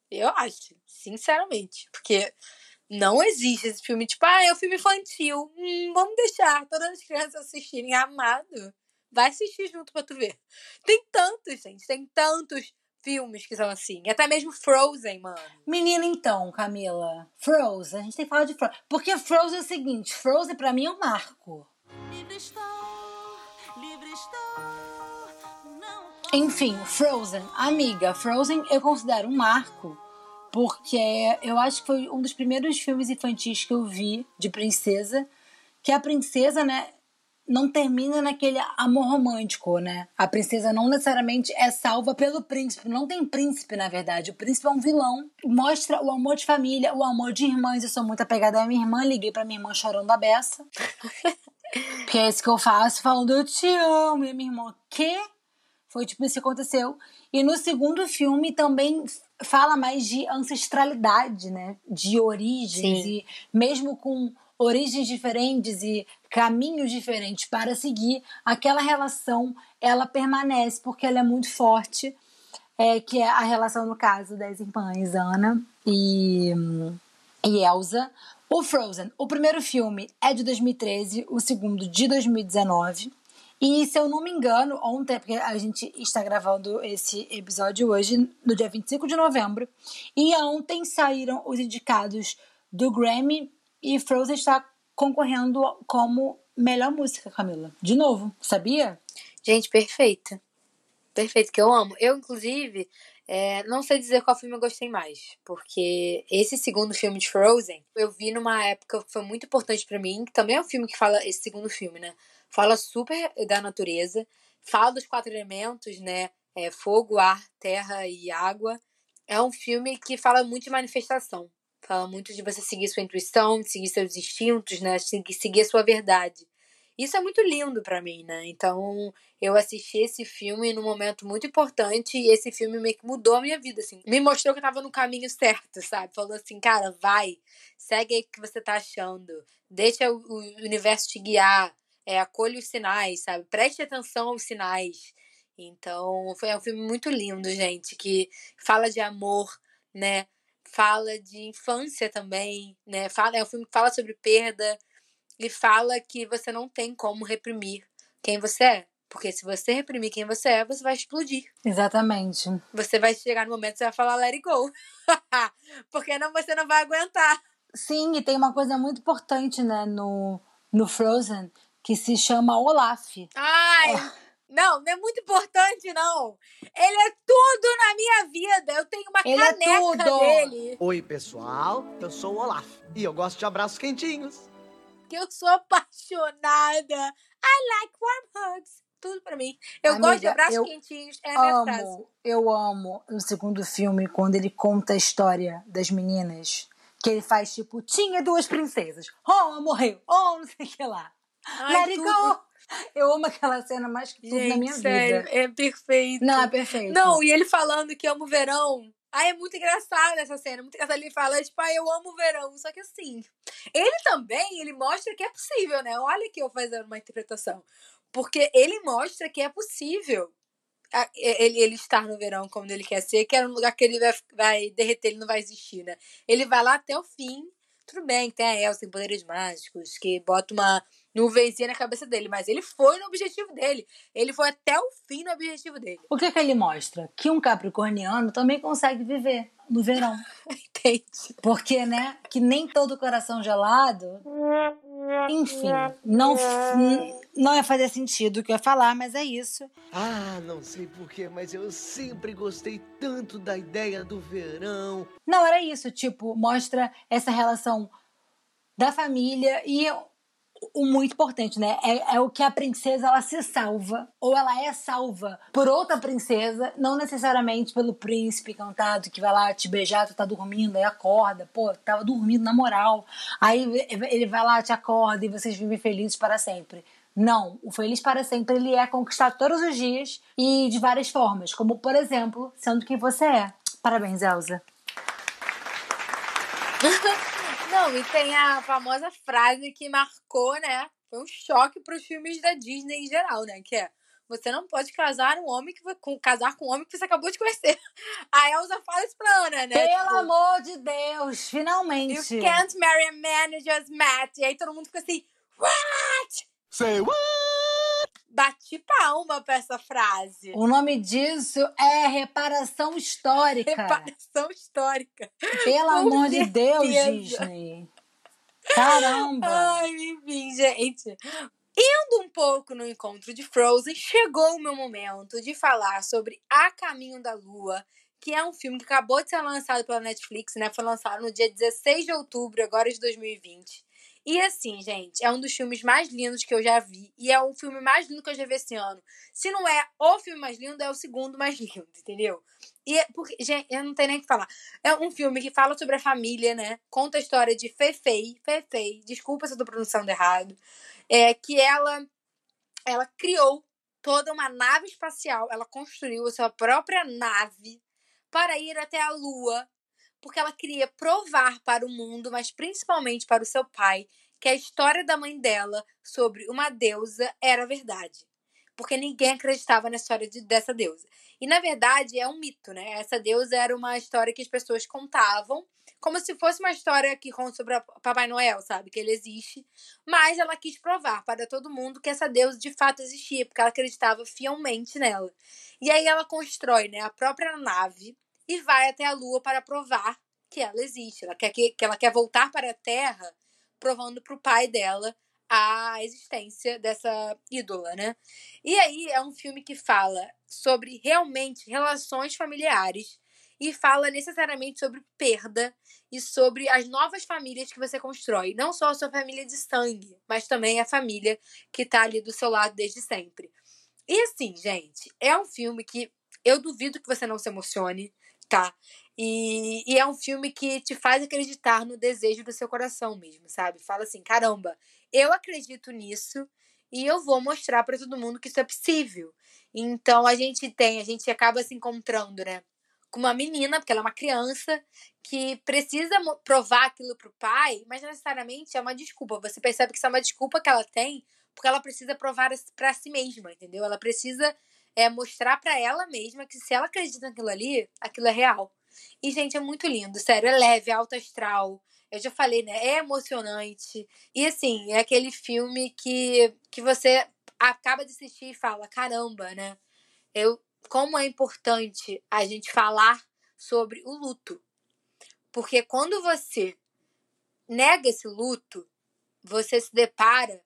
Eu acho, sinceramente. Porque não existe esse filme, tipo, ah, é um filme infantil. Hum, vamos deixar todas as crianças assistirem amado. Vai assistir junto pra tu ver. Tem tantos, gente. Tem tantos filmes que são assim. Até mesmo Frozen, mano. Menina, então, Camila. Frozen. A gente tem que falar de Frozen. Porque Frozen é o seguinte. Frozen pra mim é um marco. Livre estou, livre estou, não... Enfim, Frozen. Amiga, Frozen eu considero um marco. Porque eu acho que foi um dos primeiros filmes infantis que eu vi de princesa. Que a princesa, né, não termina naquele amor romântico, né? A princesa não necessariamente é salva pelo príncipe. Não tem príncipe, na verdade. O príncipe é um vilão. Mostra o amor de família, o amor de irmãs. Eu sou muito apegada à minha irmã. Liguei pra minha irmã chorando a beça. <laughs> que é isso que eu faço, falando eu te amo. E minha irmã, quê? Foi tipo isso que aconteceu. E no segundo filme também fala mais de ancestralidade, né? De origens. Sim. E mesmo com origens diferentes e caminhos diferentes para seguir, aquela relação ela permanece porque ela é muito forte, é, que é a relação no caso das irmãs Ana e, e Elsa. O Frozen, o primeiro filme é de 2013, o segundo de 2019. E se eu não me engano, ontem, porque a gente está gravando esse episódio hoje, no dia 25 de novembro, e ontem saíram os indicados do Grammy e Frozen está concorrendo como melhor música, Camila. De novo, sabia? Gente, perfeita. Perfeito, que eu amo. Eu, inclusive, é, não sei dizer qual filme eu gostei mais, porque esse segundo filme de Frozen eu vi numa época que foi muito importante para mim, que também é um filme que fala, esse segundo filme, né? Fala super da natureza, fala dos quatro elementos, né? É, fogo, ar, terra e água. É um filme que fala muito de manifestação. Fala muito de você seguir sua intuição, seguir seus instintos, né? Seguir, sua verdade. Isso é muito lindo pra mim, né? Então, eu assisti esse filme num momento muito importante e esse filme meio que mudou a minha vida, assim. Me mostrou que eu tava no caminho certo, sabe? Falou assim, cara, vai, segue aí o que você tá achando, deixa o, universo te guiar, é, acolhe os sinais, sabe? Preste atenção aos sinais. Então, foi um filme muito lindo, gente, que fala de amor, né? Fala de infância também, né? Fala, é um filme que fala sobre perda e fala que você não tem como reprimir quem você é. Porque se você reprimir quem você é, você vai explodir. Exatamente. Você vai chegar no momento que você vai falar let it go. <laughs> Porque não, você não vai aguentar. Sim, e tem uma coisa muito importante, né, no, no Frozen, que se chama Olaf. Ai, não, não é muito importante, não. Ele é tudo na minha vida. Eu tenho uma Ele é caneca tudo. dele. Oi, pessoal. Eu sou o Olaf e eu gosto de abraços quentinhos. Que eu sou apaixonada. I like warm hugs. Tudo pra mim. Eu Amiga, gosto de abraços quentinhos. É a minha frase. amo, eu amo no segundo filme, quando ele conta a história das meninas. Que ele faz tipo, tinha duas princesas. Oh, uma morreu. Oh, não sei o que lá. Ai, Let it go. Eu amo aquela cena mais que tudo Gente, na minha sério, vida. é perfeito. Não, é perfeito. Não, e ele falando que ama o verão. Ai, é muito engraçado essa cena. Muito engraçado. Ele fala, tipo, ai, eu amo o verão. Só que assim, ele também, ele mostra que é possível, né? Olha que eu fazendo uma interpretação. Porque ele mostra que é possível ele, ele estar no verão como ele quer ser, que era um lugar que ele vai, vai derreter, ele não vai existir, né? Ele vai lá até o fim. Tudo bem, tem a Elsa em poderes mágicos, que bota uma nuvenzinha na cabeça dele, mas ele foi no objetivo dele. Ele foi até o fim no objetivo dele. O que que ele mostra? Que um capricorniano também consegue viver no verão. <laughs> Entende? Porque, né, que nem todo coração gelado... Enfim, não, não ia fazer sentido o que eu ia falar, mas é isso. Ah, não sei porquê, mas eu sempre gostei tanto da ideia do verão. Não, era isso, tipo, mostra essa relação da família e o- muito importante, né? É, é o que a princesa ela se salva, ou ela é salva por outra princesa, não necessariamente pelo príncipe encantado que vai lá te beijar, tu tá dormindo, aí acorda, pô, tava dormindo na moral. Aí ele vai lá, te acorda e vocês vivem felizes para sempre. Não, o feliz para sempre ele é conquistado todos os dias e de várias formas, como por exemplo, sendo quem você é. Parabéns, Elsa. <laughs> Não, e tem a famosa frase que marcou, né? Foi um choque para os filmes da Disney em geral, né? Que é você não pode casar um homem que com casar com um homem que você acabou de conhecer. <laughs> A Elsa fala isso pra Ana, né? Pelo Tipo, amor de Deus, finalmente. You can't marry a man you just met. E aí todo mundo fica assim, what? Say what? Bati palma pra essa frase. O nome disso é reparação histórica. Reparação histórica. Pelo Com amor de Deus, certeza. Disney. Caramba. Ai, enfim, gente. Indo um pouco no encontro de Frozen, chegou o meu momento de falar sobre A Caminho da Lua, que é um filme que acabou de ser lançado pela Netflix, né? Foi lançado no dia 16 de outubro, agora de 2020. E assim, gente, é um dos filmes mais lindos que eu já vi. E é o filme mais lindo que eu já vi esse ano. Se não é o filme mais lindo, é o segundo mais <laughs> lindo, entendeu? E é porque, gente, eu não tenho nem o que falar. É um filme que fala sobre a família, né? Conta a história de Fefei, Fefei, desculpa se eu tô pronunciando errado. É que ela ela criou toda uma nave espacial, ela construiu a sua própria nave para ir até a Lua, porque ela queria provar para o mundo, mas principalmente para o seu pai, que a história da mãe dela sobre uma deusa era verdade. Porque ninguém acreditava na história de- dessa deusa. E na verdade é um mito, né? Essa deusa era uma história que as pessoas contavam, como se fosse uma história que conta sobre Papai Noel, sabe? Que ele existe. Mas ela quis provar para todo mundo que essa deusa de fato existia, porque ela acreditava fielmente nela. E aí ela constrói né, a própria nave e vai até a Lua para provar que ela existe. Ela quer, que, que ela quer voltar para a Terra, provando para o pai dela a existência dessa ídola, né? E aí é um filme que fala sobre realmente relações familiares e fala necessariamente sobre perda e sobre as novas famílias que você constrói. Não só a sua família de sangue, mas também a família que tá ali do seu lado desde sempre. E assim, gente, é um filme que eu duvido que você não se emocione, tá? E, e é um filme que te faz acreditar no desejo do seu coração mesmo, sabe? Fala assim, caramba, eu acredito nisso e eu vou mostrar para todo mundo que isso é possível. Então a gente tem, a gente acaba se encontrando, né? Com uma menina, porque ela é uma criança, que precisa provar aquilo pro pai, mas necessariamente é uma desculpa. Você percebe que isso é uma desculpa que ela tem, porque ela precisa provar para si mesma, entendeu? Ela precisa é, mostrar para ela mesma que se ela acredita naquilo ali, aquilo é real. E, gente, é muito lindo, sério. É leve, é alto astral. Eu já falei, né? É emocionante. E, assim, é aquele filme que, que você acaba de assistir e fala: caramba, né? Eu, como é importante a gente falar sobre o luto. Porque quando você nega esse luto, você se depara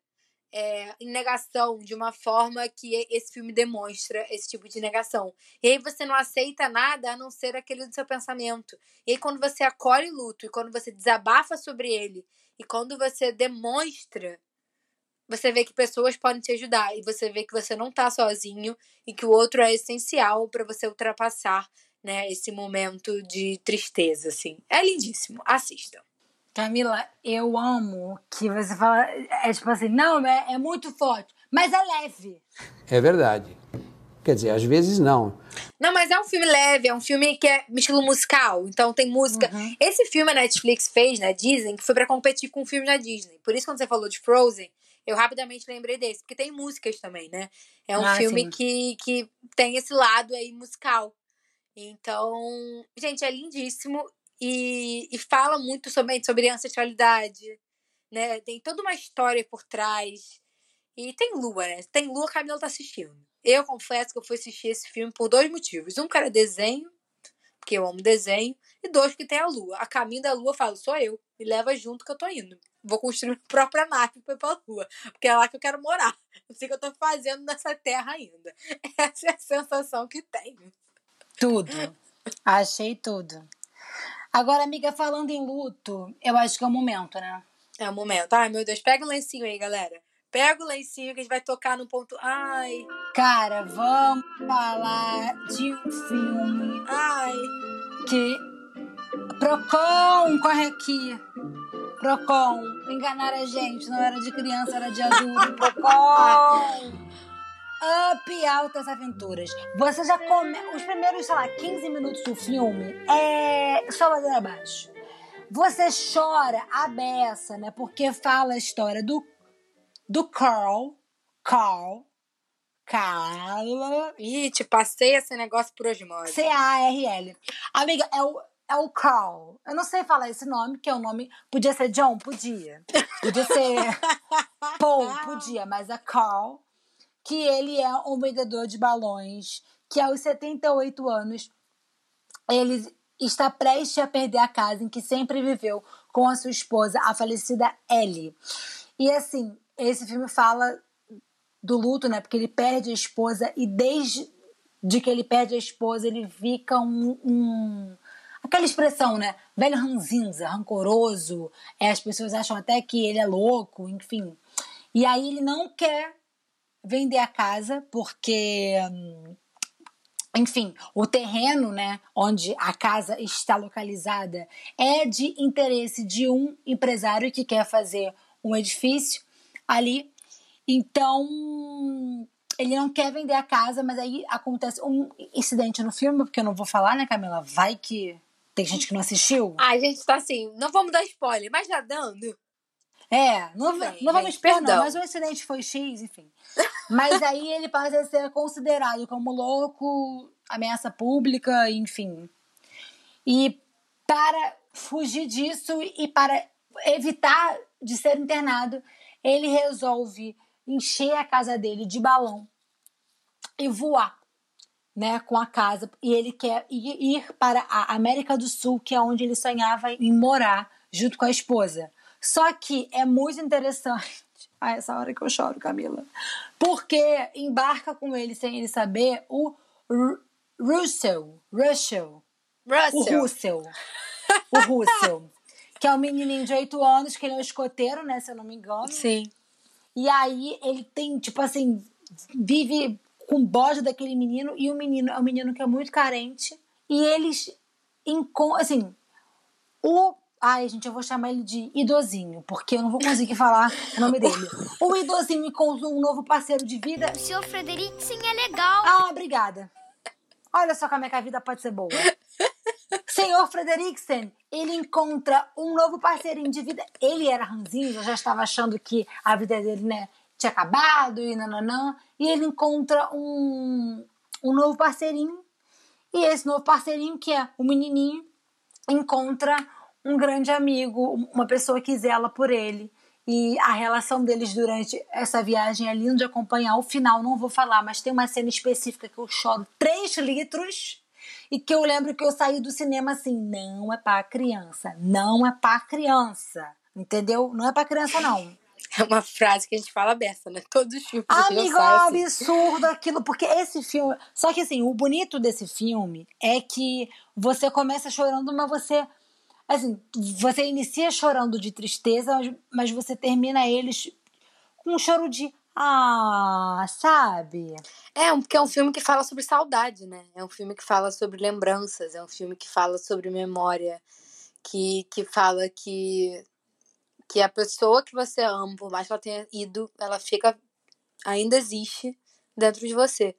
é, em negação de uma forma que esse filme demonstra esse tipo de negação. E aí você não aceita nada a não ser aquele do seu pensamento. E aí quando você acolhe o luto e quando você desabafa sobre ele e quando você demonstra, você vê que pessoas podem te ajudar e você vê que você não tá sozinho e que o outro é essencial para você ultrapassar, né, esse momento de tristeza assim. É lindíssimo. Assistam. Camila, eu amo que você fala. É tipo assim, não, é, é muito forte, mas é leve. É verdade. Quer dizer, às vezes não. Não, mas é um filme leve, é um filme que é estilo musical, então tem música. Esse filme a Netflix fez, né, dizem que foi pra competir com um filme da Disney. Por isso, quando você falou de Frozen, eu rapidamente lembrei desse, porque tem músicas também, né? É um Ah, filme sim. que, que tem esse lado aí musical. Então, gente, é lindíssimo e, e fala muito sobre, sobre ancestralidade, né? Tem toda uma história por trás. E tem lua, né? Tem lua, a Camila tá assistindo. Eu confesso que eu fui assistir esse filme por dois motivos. Um, que era desenho, porque eu amo desenho. E dois, que tem a lua. A caminho da lua fala, sou eu. Me leva junto que eu tô indo. Vou construir minha própria nave pra ir pra lua. Porque é lá que eu quero morar. <laughs> Não sei o que eu tô fazendo nessa terra ainda. <laughs> Essa é a sensação que tenho. Tudo. <laughs> Achei tudo. Agora, amiga, falando em luto, eu acho que é o momento, né? É o momento. Ai, meu Deus, pega o lencinho aí, galera. Pega o lencinho que a gente vai tocar no ponto. Ai, Cara, vamos falar de um filme ai. que. Procon, corre aqui. Procon, enganaram a gente, não era de criança, era de adulto. <laughs> Procon! Up Altas Aventuras. Você já come. Os primeiros, sei lá, 15 minutos do filme é só ladeira abaixo. Você chora a beça, né? Porque fala a história do, do Carl. Carl. Carl. Ih, te passei esse negócio por osmose. C-A-R-L. Amiga, é o, é o Carl. Eu não sei falar esse nome, que é o nome. Podia ser John? Podia. Podia ser <laughs> Paul? Podia, mas é Carl. Que ele é um vendedor de balões, que aos 78 anos ele está prestes a perder a casa em que sempre viveu com a sua esposa, a falecida Ellie. E assim, esse filme fala do luto, né? Porque ele perde a esposa e desde de que ele perde a esposa, ele fica um, um- aquela expressão, né? Velho ranzinza, rancoroso. É, as pessoas acham até que ele é louco, enfim. E aí ele não quer vender a casa porque hum, enfim, o terreno, né, onde a casa está localizada, é de interesse de um empresário que quer fazer um edifício ali. Então, ele não quer vender a casa, mas aí acontece um incidente no filme, porque eu não vou falar, né, Camila? Vai que tem gente que não assistiu. <laughs> Ai, gente, tá assim, não vamos dar spoiler, mas já dando. É, não, bem, não vamos gente, não, perdão. mas o incidente foi X, enfim. <laughs> Mas aí ele passa a ser considerado como louco, ameaça pública, enfim. E para fugir disso e para evitar de ser internado, ele resolve encher a casa dele de balão e voar, né, com a casa. E ele quer ir ir para a América do Sul, que é onde ele sonhava em morar junto com a esposa. Só que é muito interessante. Ah, essa hora que eu choro, Camila. Porque embarca com ele sem ele saber o Ru- Russell. Russell. O Russell. Russell. O Russell. <laughs> que é um menininho de 8 anos, que ele é um escoteiro, né? Se eu não me engano. Sim. E aí ele tem, tipo assim, vive com bode daquele menino e o menino é um menino que é muito carente. E eles, assim, o, Ai, gente, eu vou chamar ele de idosinho, porque eu não vou conseguir falar o nome dele. O <laughs> idosinho encontra um novo parceiro de vida. O senhor Frederiksen é legal. Ah, obrigada. Olha só como é que a vida pode ser boa. <laughs> Senhor Frederiksen, ele encontra um novo parceirinho de vida. Ele era ranzinho, já estava achando que a vida dele, né, tinha acabado e nananã. E ele encontra um, um novo parceirinho. E esse novo parceirinho, que é o menininho, encontra um grande amigo, uma pessoa que zela por ele. E a relação deles durante essa viagem é lindo de acompanhar. O final não vou falar, mas tem uma cena específica que eu choro 3 litros e que eu lembro que eu saí do cinema assim: não é para criança, não é para criança. Entendeu? Não é para criança, não. <laughs> É uma frase que a gente fala aberta, né? Todos os filmes. Amigo, é um absurdo aquilo, porque esse filme. Só que assim, o bonito desse filme é que você começa chorando, mas você assim, você inicia chorando de tristeza, mas você termina eles com um choro de ah, sabe? É, porque é um filme que fala sobre saudade, né? É um filme que fala sobre lembranças, é um filme que fala sobre memória, que, que fala que, que a pessoa que você ama, por mais que ela tenha ido, ela fica. ainda existe dentro de você.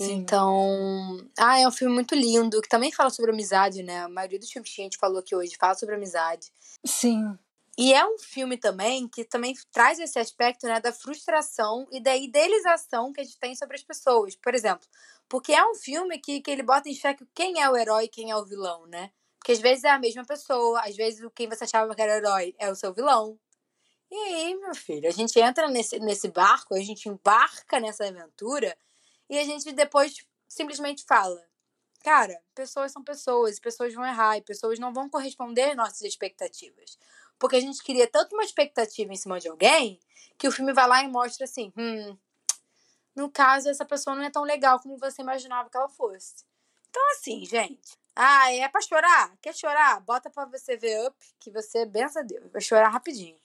Sim. Então, ah, é um filme muito lindo, que também fala sobre amizade, né? A maioria dos filmes que a gente falou aqui hoje fala sobre amizade. Sim. E é um filme também que também traz esse aspecto, né, da frustração e da idealização que a gente tem sobre as pessoas. Por exemplo, porque é um filme que, que ele bota em xeque quem é o herói e quem é o vilão, né? Porque às vezes é a mesma pessoa, às vezes quem você achava que era o herói é o seu vilão. E aí, meu filho, a gente entra nesse, nesse barco, a gente embarca nessa aventura e a gente depois simplesmente fala: cara, pessoas são pessoas, pessoas vão errar e pessoas não vão corresponder às nossas expectativas. Porque a gente cria tanto uma expectativa em cima de alguém que o filme vai lá e mostra assim: hum, no caso, essa pessoa não é tão legal como você imaginava que ela fosse. Então, assim, gente. Ah, é pra chorar? Quer chorar? Bota pra você ver up, que você, bença a Deus, vai chorar rapidinho.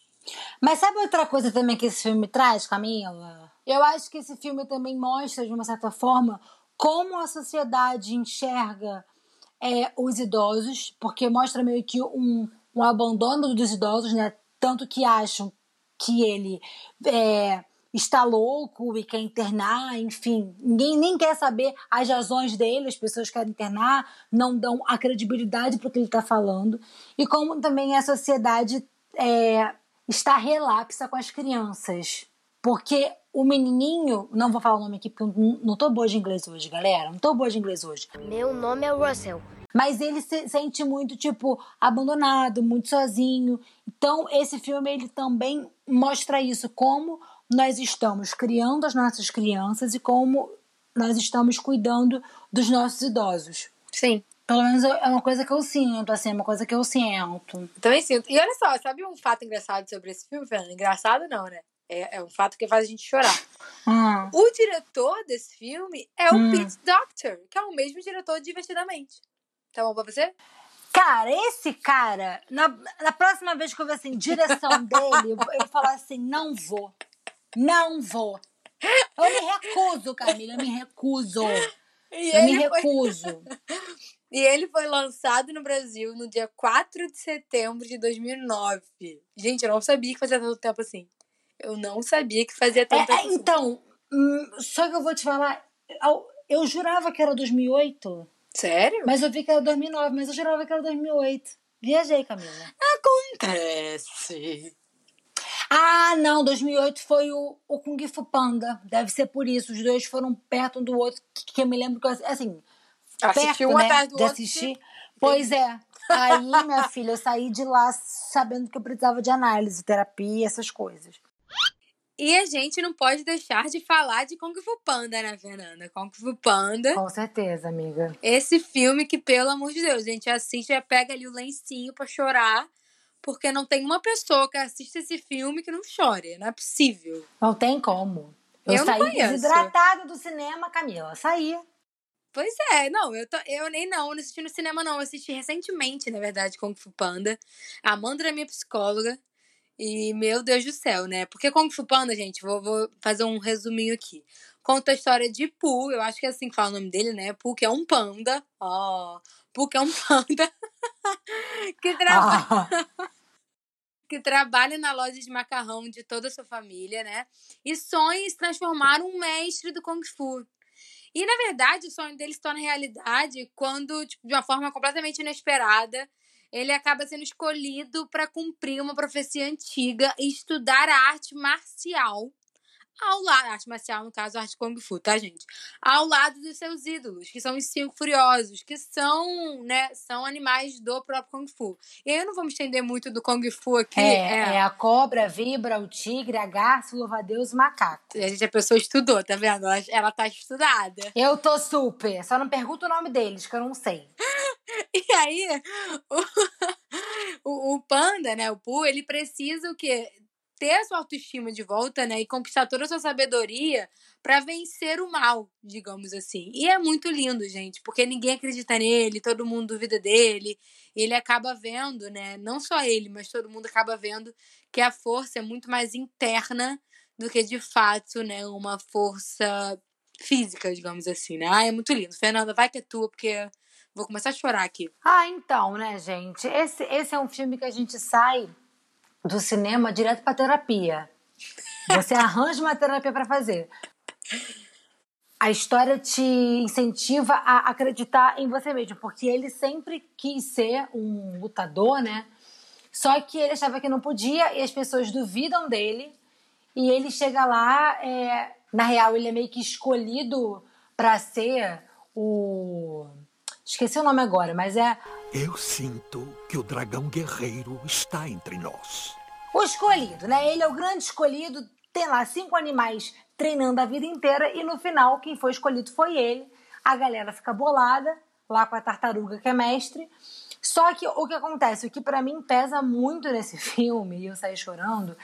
Mas sabe outra coisa também que esse filme traz, Camila? Eu acho que esse filme também mostra, de uma certa forma, como a sociedade enxerga é, os idosos, porque mostra meio que um, um abandono dos idosos, né? Tanto que acham que ele é, está louco e quer internar, enfim, ninguém nem quer saber as razões dele, as pessoas querem internar, não dão a credibilidade para o que ele está falando, e como também a sociedade é, está relapsa com as crianças. Porque o menininho, não vou falar o nome aqui porque eu não tô boa de inglês hoje, galera. Não tô boa de inglês hoje. Meu nome é Russell. Mas ele se sente muito, tipo, abandonado, muito sozinho. Então, esse filme, ele também mostra isso, como nós estamos criando as nossas crianças e como nós estamos cuidando dos nossos idosos. Sim. Pelo menos é uma coisa que eu sinto, assim, é uma coisa que eu sinto. Também sinto. E olha só, sabe um fato engraçado sobre esse filme, Fernanda? Engraçado não, né? É, é um fato que faz a gente chorar. Hum. <laughs> O diretor desse filme é o Hum. Pete Doctor, que é o mesmo diretor de Divertidamente. Tá bom pra você? Cara, esse cara, na, na próxima vez que eu ver assim, direção <laughs> dele, eu, eu vou falar assim: não vou. Não vou. Eu me recuso, Camila, eu me recuso. <laughs> E Eu me ele foi- recuso. E ele foi lançado no Brasil no dia 4 de setembro de 2009. Gente, eu não sabia que fazia tanto tempo assim. Eu não sabia que fazia É, tanto é, tempo assim. então, hum, só que eu vou te falar, eu, jurava que era 2008, Sério? mas eu vi que era 2009, mas eu jurava que era 2008. Viajei, Camila. Acontece. Ah, não, 2008 foi o, o Kung Fu Panda. Deve ser por isso. Os dois foram perto um do outro, que, que eu me lembro que eu, assim, Perto, um né, de outro, assistir. Pois é. Aí, minha filha, eu saí de lá sabendo que eu precisava de análise, terapia, essas coisas. E a gente não pode deixar de falar de Kung Fu Panda, né, Fernanda? Kung Fu Panda. Com certeza, amiga. Esse filme que, pelo amor de Deus, a gente assiste e pega ali o lencinho pra chorar. Porque não tem uma pessoa que assista esse filme que não chore. Não é possível. Não tem como. Eu, Eu saí desidratada do cinema, Camila. Saí. Pois é, não, eu, tô, eu nem não, não assisti no cinema, não. Eu assisti recentemente, na verdade, Kung Fu Panda. A Amanda era minha psicóloga. E, meu Deus do céu, né? Porque Kung Fu Panda, gente, vou, vou fazer um resuminho aqui. Conta a história de Pooh, eu acho que é assim que fala o nome dele, né? Pooh, que é um panda. Ó, Pooh, que é um <laughs> panda. que trabalha. Ah, <laughs> que trabalha na loja de macarrão de toda a sua família, né? E sonha em se transformar um mestre do Kung Fu. E, na verdade, o sonho dele se torna realidade quando, tipo, de uma forma completamente inesperada, ele acaba sendo escolhido para cumprir uma profecia antiga e estudar a arte marcial ao lado, arte marcial, no caso, arte Kung Fu, tá, gente? Ao lado dos seus ídolos, que são os cinco furiosos, que são, né, são animais do próprio Kung Fu. E aí eu não vou me estender muito do Kung Fu aqui. É, é a cobra, a vibra, o tigre, a garça, o louva-a-Deus, o macaco. A gente, a pessoa estudou, tá vendo? Ela, ela tá estudada. Eu tô super. Só não pergunta o nome deles, que eu não sei. <laughs> E aí, o, <laughs> o, o panda, né, o Pooh, ele precisa o quê? Ter a sua autoestima de volta, né, e conquistar toda a sua sabedoria para vencer o mal, digamos assim. E é muito lindo, gente, porque ninguém acredita nele, todo mundo duvida dele. Ele acaba vendo, né, não só ele, mas todo mundo acaba vendo que a força é muito mais interna do que de fato, né, uma força física, digamos assim, né? Ah, é muito lindo. Fernanda, vai que é tua, porque vou começar a chorar aqui. Ah, então, né, gente? Esse, esse é um filme que a gente sai do cinema direto pra terapia. Você <laughs> arranja uma terapia para fazer. A história te incentiva a acreditar em você mesmo, porque ele sempre quis ser um lutador, né? Só que ele achava que não podia e as pessoas duvidam dele. E ele chega lá, é, na real, ele é meio que escolhido para ser o. Esqueci o nome agora, mas é Eu sinto que o dragão guerreiro está entre nós. O escolhido, né? Ele é o grande escolhido. Tem lá cinco animais treinando a vida inteira e no final quem foi escolhido foi ele. A galera fica bolada lá com a tartaruga que é mestre. Só que o que acontece, o que pra mim pesa muito nesse <laughs> filme e eu saí chorando,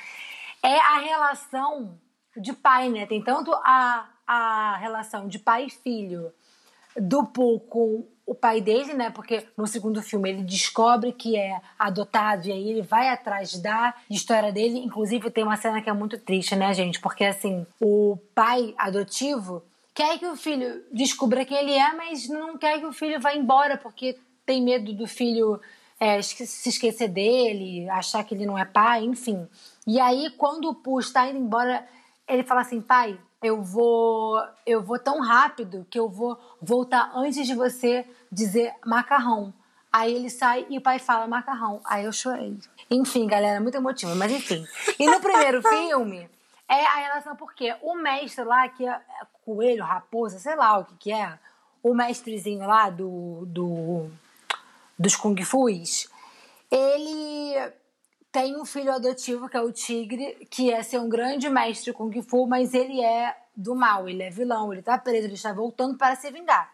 é a relação de pai, né? Tem tanto a, a relação de pai e filho do Pooh com o pai dele, né? Porque no segundo filme ele descobre que é adotado e aí ele vai atrás da história dele. Inclusive tem uma cena que é muito triste, né, gente? Porque assim, o pai adotivo quer que o filho descubra quem ele é, mas não quer que o filho vá embora porque tem medo do filho é, se esquecer dele, achar que ele não é pai, enfim. E aí quando o Pooh está indo embora, ele fala assim, pai, eu vou, eu vou tão rápido que eu vou voltar antes de você dizer macarrão. Aí ele sai e o pai fala macarrão. Aí eu chorei. Enfim, galera, muito emotivo, mas enfim. E no primeiro <laughs> filme é a relação porque o mestre lá, que é coelho, raposa, sei lá o que que é, o mestrezinho lá do, do dos Kung Fuis, ele tem um filho adotivo que é o Tigre, que é ser um grande mestre Kung Fu, mas ele é do mal, ele é vilão, ele tá preso, ele está voltando para se vingar.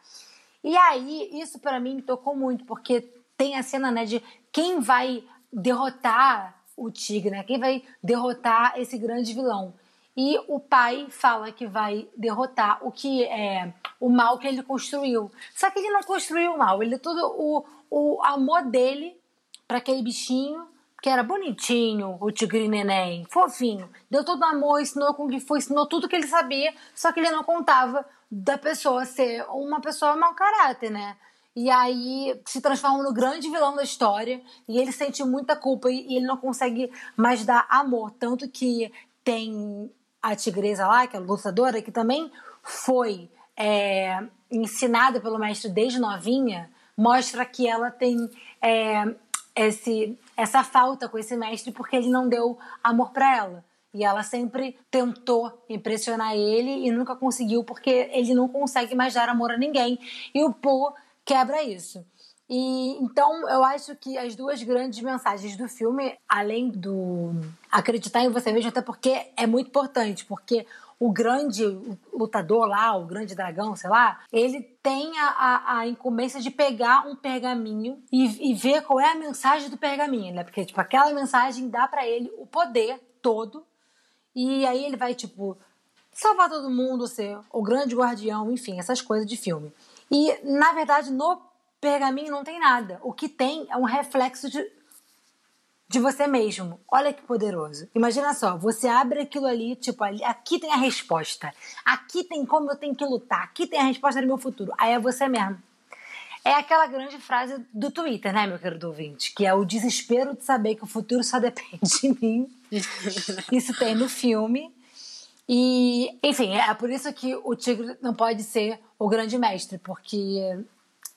E aí, isso para mim me tocou muito, porque tem a cena, né, de quem vai derrotar o tigre, né? Quem vai derrotar esse grande vilão. E o pai fala que vai derrotar o que é o mal que ele construiu. Só que ele não construiu o mal, ele todo o, o amor dele para aquele bichinho que era bonitinho, o tigre neném, fofinho. Deu todo amor, ensinou com que foi, ensinou tudo que ele sabia, só que ele não contava da pessoa ser uma pessoa mau caráter, né? E aí se transforma no grande vilão da história e ele sente muita culpa e, e ele não consegue mais dar amor. Tanto que tem a tigresa lá, que é a lutadora, que também foi é, ensinada pelo mestre desde novinha, mostra que ela tem é, esse, essa falta com esse mestre porque ele não deu amor para ela. E ela sempre tentou impressionar ele e nunca conseguiu porque ele não consegue mais dar amor a ninguém. E o Pooh quebra isso. E então eu acho que as duas grandes mensagens do filme, além do acreditar em você mesmo, até porque é muito importante, porque o grande lutador lá, o grande dragão, sei lá, ele tem a, a, incumbência de pegar um pergaminho e, e ver qual é a mensagem do pergaminho, né? Porque tipo aquela mensagem dá para ele o poder todo e aí ele vai tipo salvar todo mundo, ser o grande guardião, enfim, essas coisas de filme. E na verdade no pergaminho não tem nada. O que tem é um reflexo de de você mesmo. Olha que poderoso. Imagina só, você abre aquilo ali, tipo, ali, aqui tem a resposta. Aqui tem como eu tenho que lutar. Aqui tem a resposta do meu futuro. Aí é você mesmo. É aquela grande frase do Twitter, né, meu querido ouvinte? Que é o desespero de saber que o futuro só depende de mim. <laughs> Isso tem no filme. E, enfim, é por isso que o tigre não pode ser o grande mestre, porque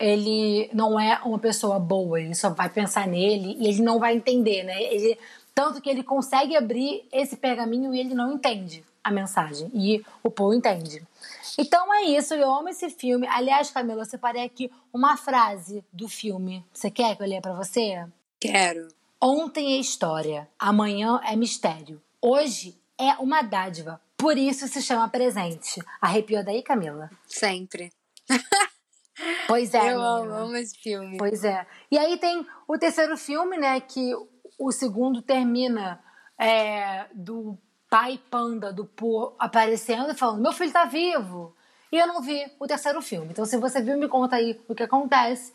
ele não é uma pessoa boa, ele só vai pensar nele e ele não vai entender, né? Ele, tanto que ele consegue abrir esse pergaminho e ele não entende a mensagem. E o Paul entende. Então é isso, eu amo esse filme. Aliás, Camila, eu separei aqui uma frase do filme. Você quer que eu leia pra você? Quero. Ontem é história, amanhã é mistério. Hoje é uma dádiva, por isso se chama presente. Arrepiou daí, Camila? Sempre. <laughs> Pois é. Eu amo, amo esse filme. Pois é. E aí tem o terceiro filme, né? Que o segundo termina é, do pai panda do Po aparecendo e falando: Meu filho tá vivo. E eu não vi o terceiro filme. Então, se você viu, me conta aí o que acontece.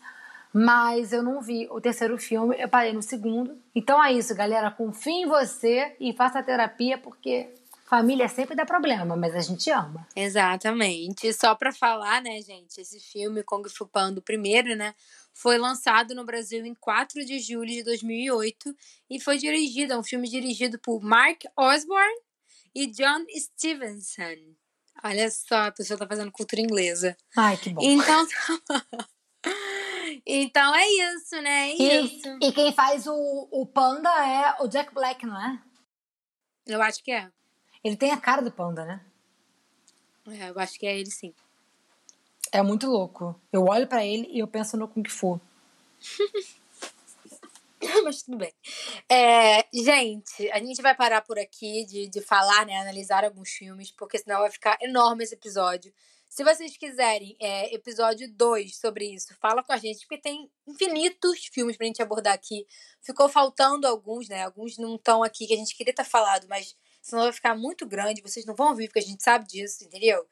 Mas eu não vi o terceiro filme, eu parei no segundo. Então é isso, galera. Confie em você e faça terapia, porque família sempre dá problema, mas a gente ama. Exatamente. Só pra falar, né, gente, esse filme Kung Fu Panda, o primeiro, né, foi lançado no Brasil em 4 de julho de 2008 e foi dirigido, é um filme dirigido por Mark Osborne e John Stevenson. Olha só, a pessoa tá fazendo cultura inglesa. Ai, que bom. Então, <laughs> então é isso, né? É E, isso. e quem faz o, o panda é o Jack Black, não é? Eu acho que é. Ele tem a cara do panda, né? É, Eu acho que é ele sim. É muito louco. Eu olho pra ele e eu penso no Kung Fu. <laughs> Mas tudo bem. É, gente, a gente vai parar por aqui de, de falar, né? Analisar alguns filmes, porque senão vai ficar enorme esse episódio. Se vocês quiserem é, episódio 2 sobre isso, fala com a gente, porque tem infinitos filmes pra gente abordar aqui. Ficou faltando alguns, né? Alguns não estão aqui que a gente queria ter falado, mas senão vai ficar muito grande, vocês não vão ouvir, porque a gente sabe disso, entendeu?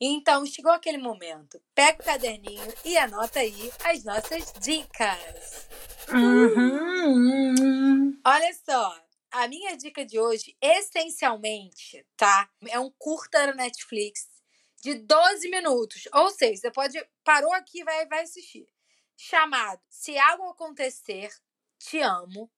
Então, chegou aquele momento. Pega o caderninho e anota aí as nossas dicas. Uhum. Olha só, a minha dica de hoje, essencialmente, tá? É um curta da Netflix de 12 minutos. Ou seja, você pode. Parou aqui e vai, vai assistir. Chamado Se Algo Acontecer, Te Amo.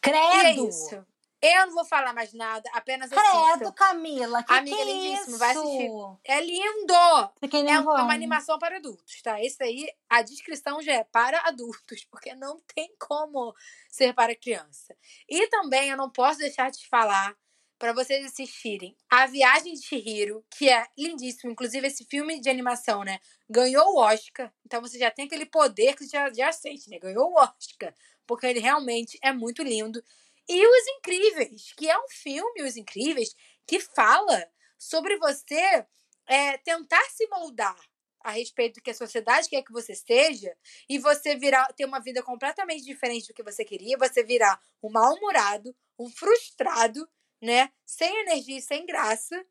Credo! E é isso. Eu não vou falar mais nada, apenas Credo, assistam. Camila, que Amiga, que é lindíssimo, vai assistir. É lindo! Fiquei É, é uma animação para adultos, tá? Esse aí, a descrição já é para adultos, <laughs> porque não tem como ser para criança. E também eu não posso deixar de falar para vocês assistirem A Viagem de Chihiro, que é lindíssimo. Inclusive, esse filme de animação, né? Ganhou o Oscar. Então você já tem aquele poder que você já, já sente, né? Ganhou o Oscar. Porque ele realmente é muito lindo. E Os Incríveis, que é um filme, Os Incríveis, que fala sobre você é, tentar se moldar a respeito do que a sociedade quer que você seja e você virar ter uma vida completamente diferente do que você queria, você virar um mal-humorado, um frustrado, né, sem energia e sem graça,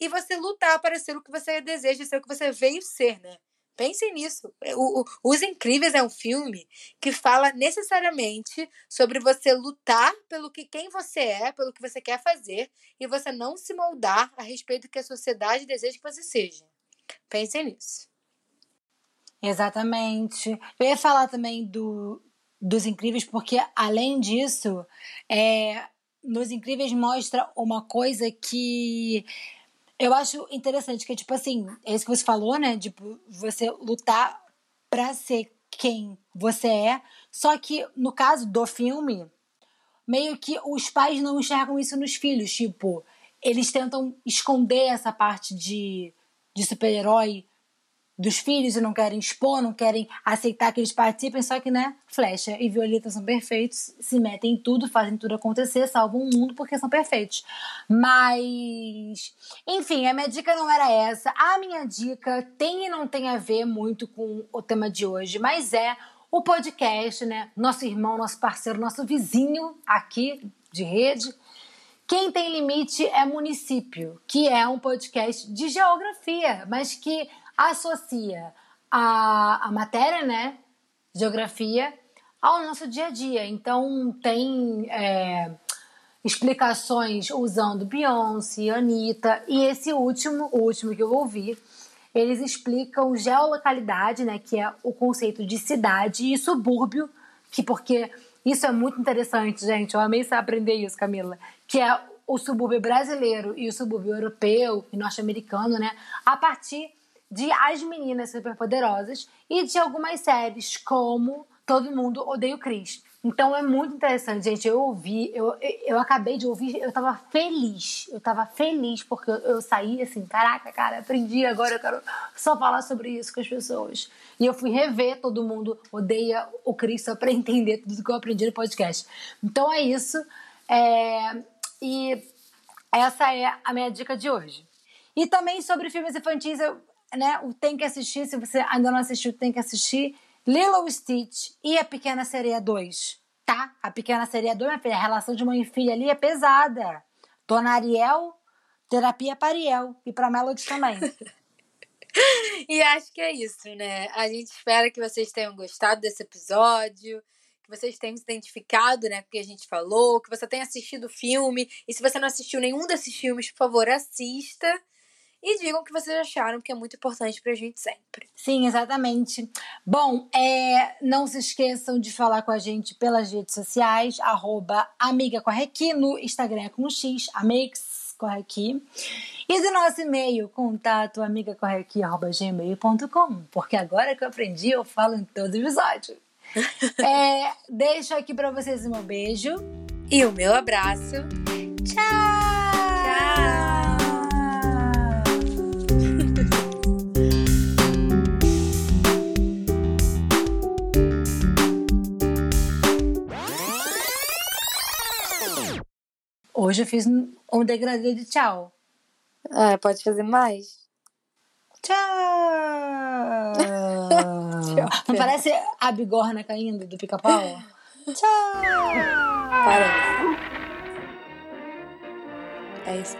e você lutar para ser o que você deseja, ser o que você veio ser, né? Pensem nisso. O, o- Os Incríveis é um filme que fala necessariamente sobre você lutar pelo que quem você é, pelo que você quer fazer, e você não se moldar a respeito do que a sociedade deseja que você seja. Pensem nisso. Exatamente. Eu ia falar também do, dos Incríveis, porque além disso, é, nos Incríveis mostra uma coisa que eu acho interessante, que tipo assim, é isso que você falou, né? Tipo, você lutar pra ser quem você é. Só que no caso do filme, meio que os pais não enxergam isso nos filhos. Tipo, eles tentam esconder essa parte de, de super-herói dos filhos e não querem expor, não querem aceitar que eles participem, só que, né, Flecha e Violeta são perfeitos, se metem em tudo, fazem tudo acontecer, salvam o mundo porque são perfeitos. Mas, enfim, a minha dica não era essa. A minha dica tem e não tem a ver muito com o tema de hoje, mas é o podcast, né? Nosso irmão, nosso parceiro, nosso vizinho aqui de rede. Quem tem limite é município, que é um podcast de geografia, mas que associa a, a matéria, né, geografia, ao nosso dia a dia. Então tem é, explicações usando Beyoncé, Anitta e esse último, o último que eu ouvi, eles explicam geolocalidade, né, que é o conceito de cidade e subúrbio, que porque isso é muito interessante, gente. Eu amei aprender isso, Camila, que é o subúrbio brasileiro e o subúrbio europeu e norte-americano, né, a partir de As Meninas Superpoderosas e de algumas séries como Todo Mundo Odeia o Chris. Então é muito interessante, gente. Eu ouvi, eu, eu acabei de ouvir, eu tava feliz. Eu tava feliz porque eu, eu saí assim, caraca, cara, aprendi agora, eu quero só falar sobre isso com as pessoas. E eu fui rever Todo Mundo Odeia o Chris só pra entender tudo que eu aprendi no podcast. Então é isso. É, e essa é a minha dica de hoje. E também sobre filmes infantis, eu, né, o tem que assistir, se você ainda não assistiu, tem que assistir Lilo Stitch e A Pequena Sereia 2, tá? A Pequena Sereia 2, minha filha, a relação de mãe e filha ali é pesada. Dona Ariel, terapia para Ariel e para Melody também. <laughs> e acho que é isso, né? A gente espera que vocês tenham gostado desse episódio, que vocês tenham se identificado, né, com o que a gente falou, que você tenha assistido o filme. E se você não assistiu nenhum desses filmes, por favor, assista e digam o que vocês acharam, que é muito importante pra gente sempre. Sim, exatamente. Bom, é, não se esqueçam de falar com a gente pelas redes sociais, arroba Amiga no Instagram é com X, Amix Correqui. E do nosso e-mail, contato amigacorrequi.gmail.com, porque agora que eu aprendi, eu falo em todo episódio. <laughs> é, deixo aqui para vocês o meu beijo. E o meu abraço. Tchau! Hoje eu fiz um degradê de tchau. Ah, pode fazer mais? Tchau! <laughs> Não parece a bigorna caindo do pica-pau? tchau! Parece. É isso.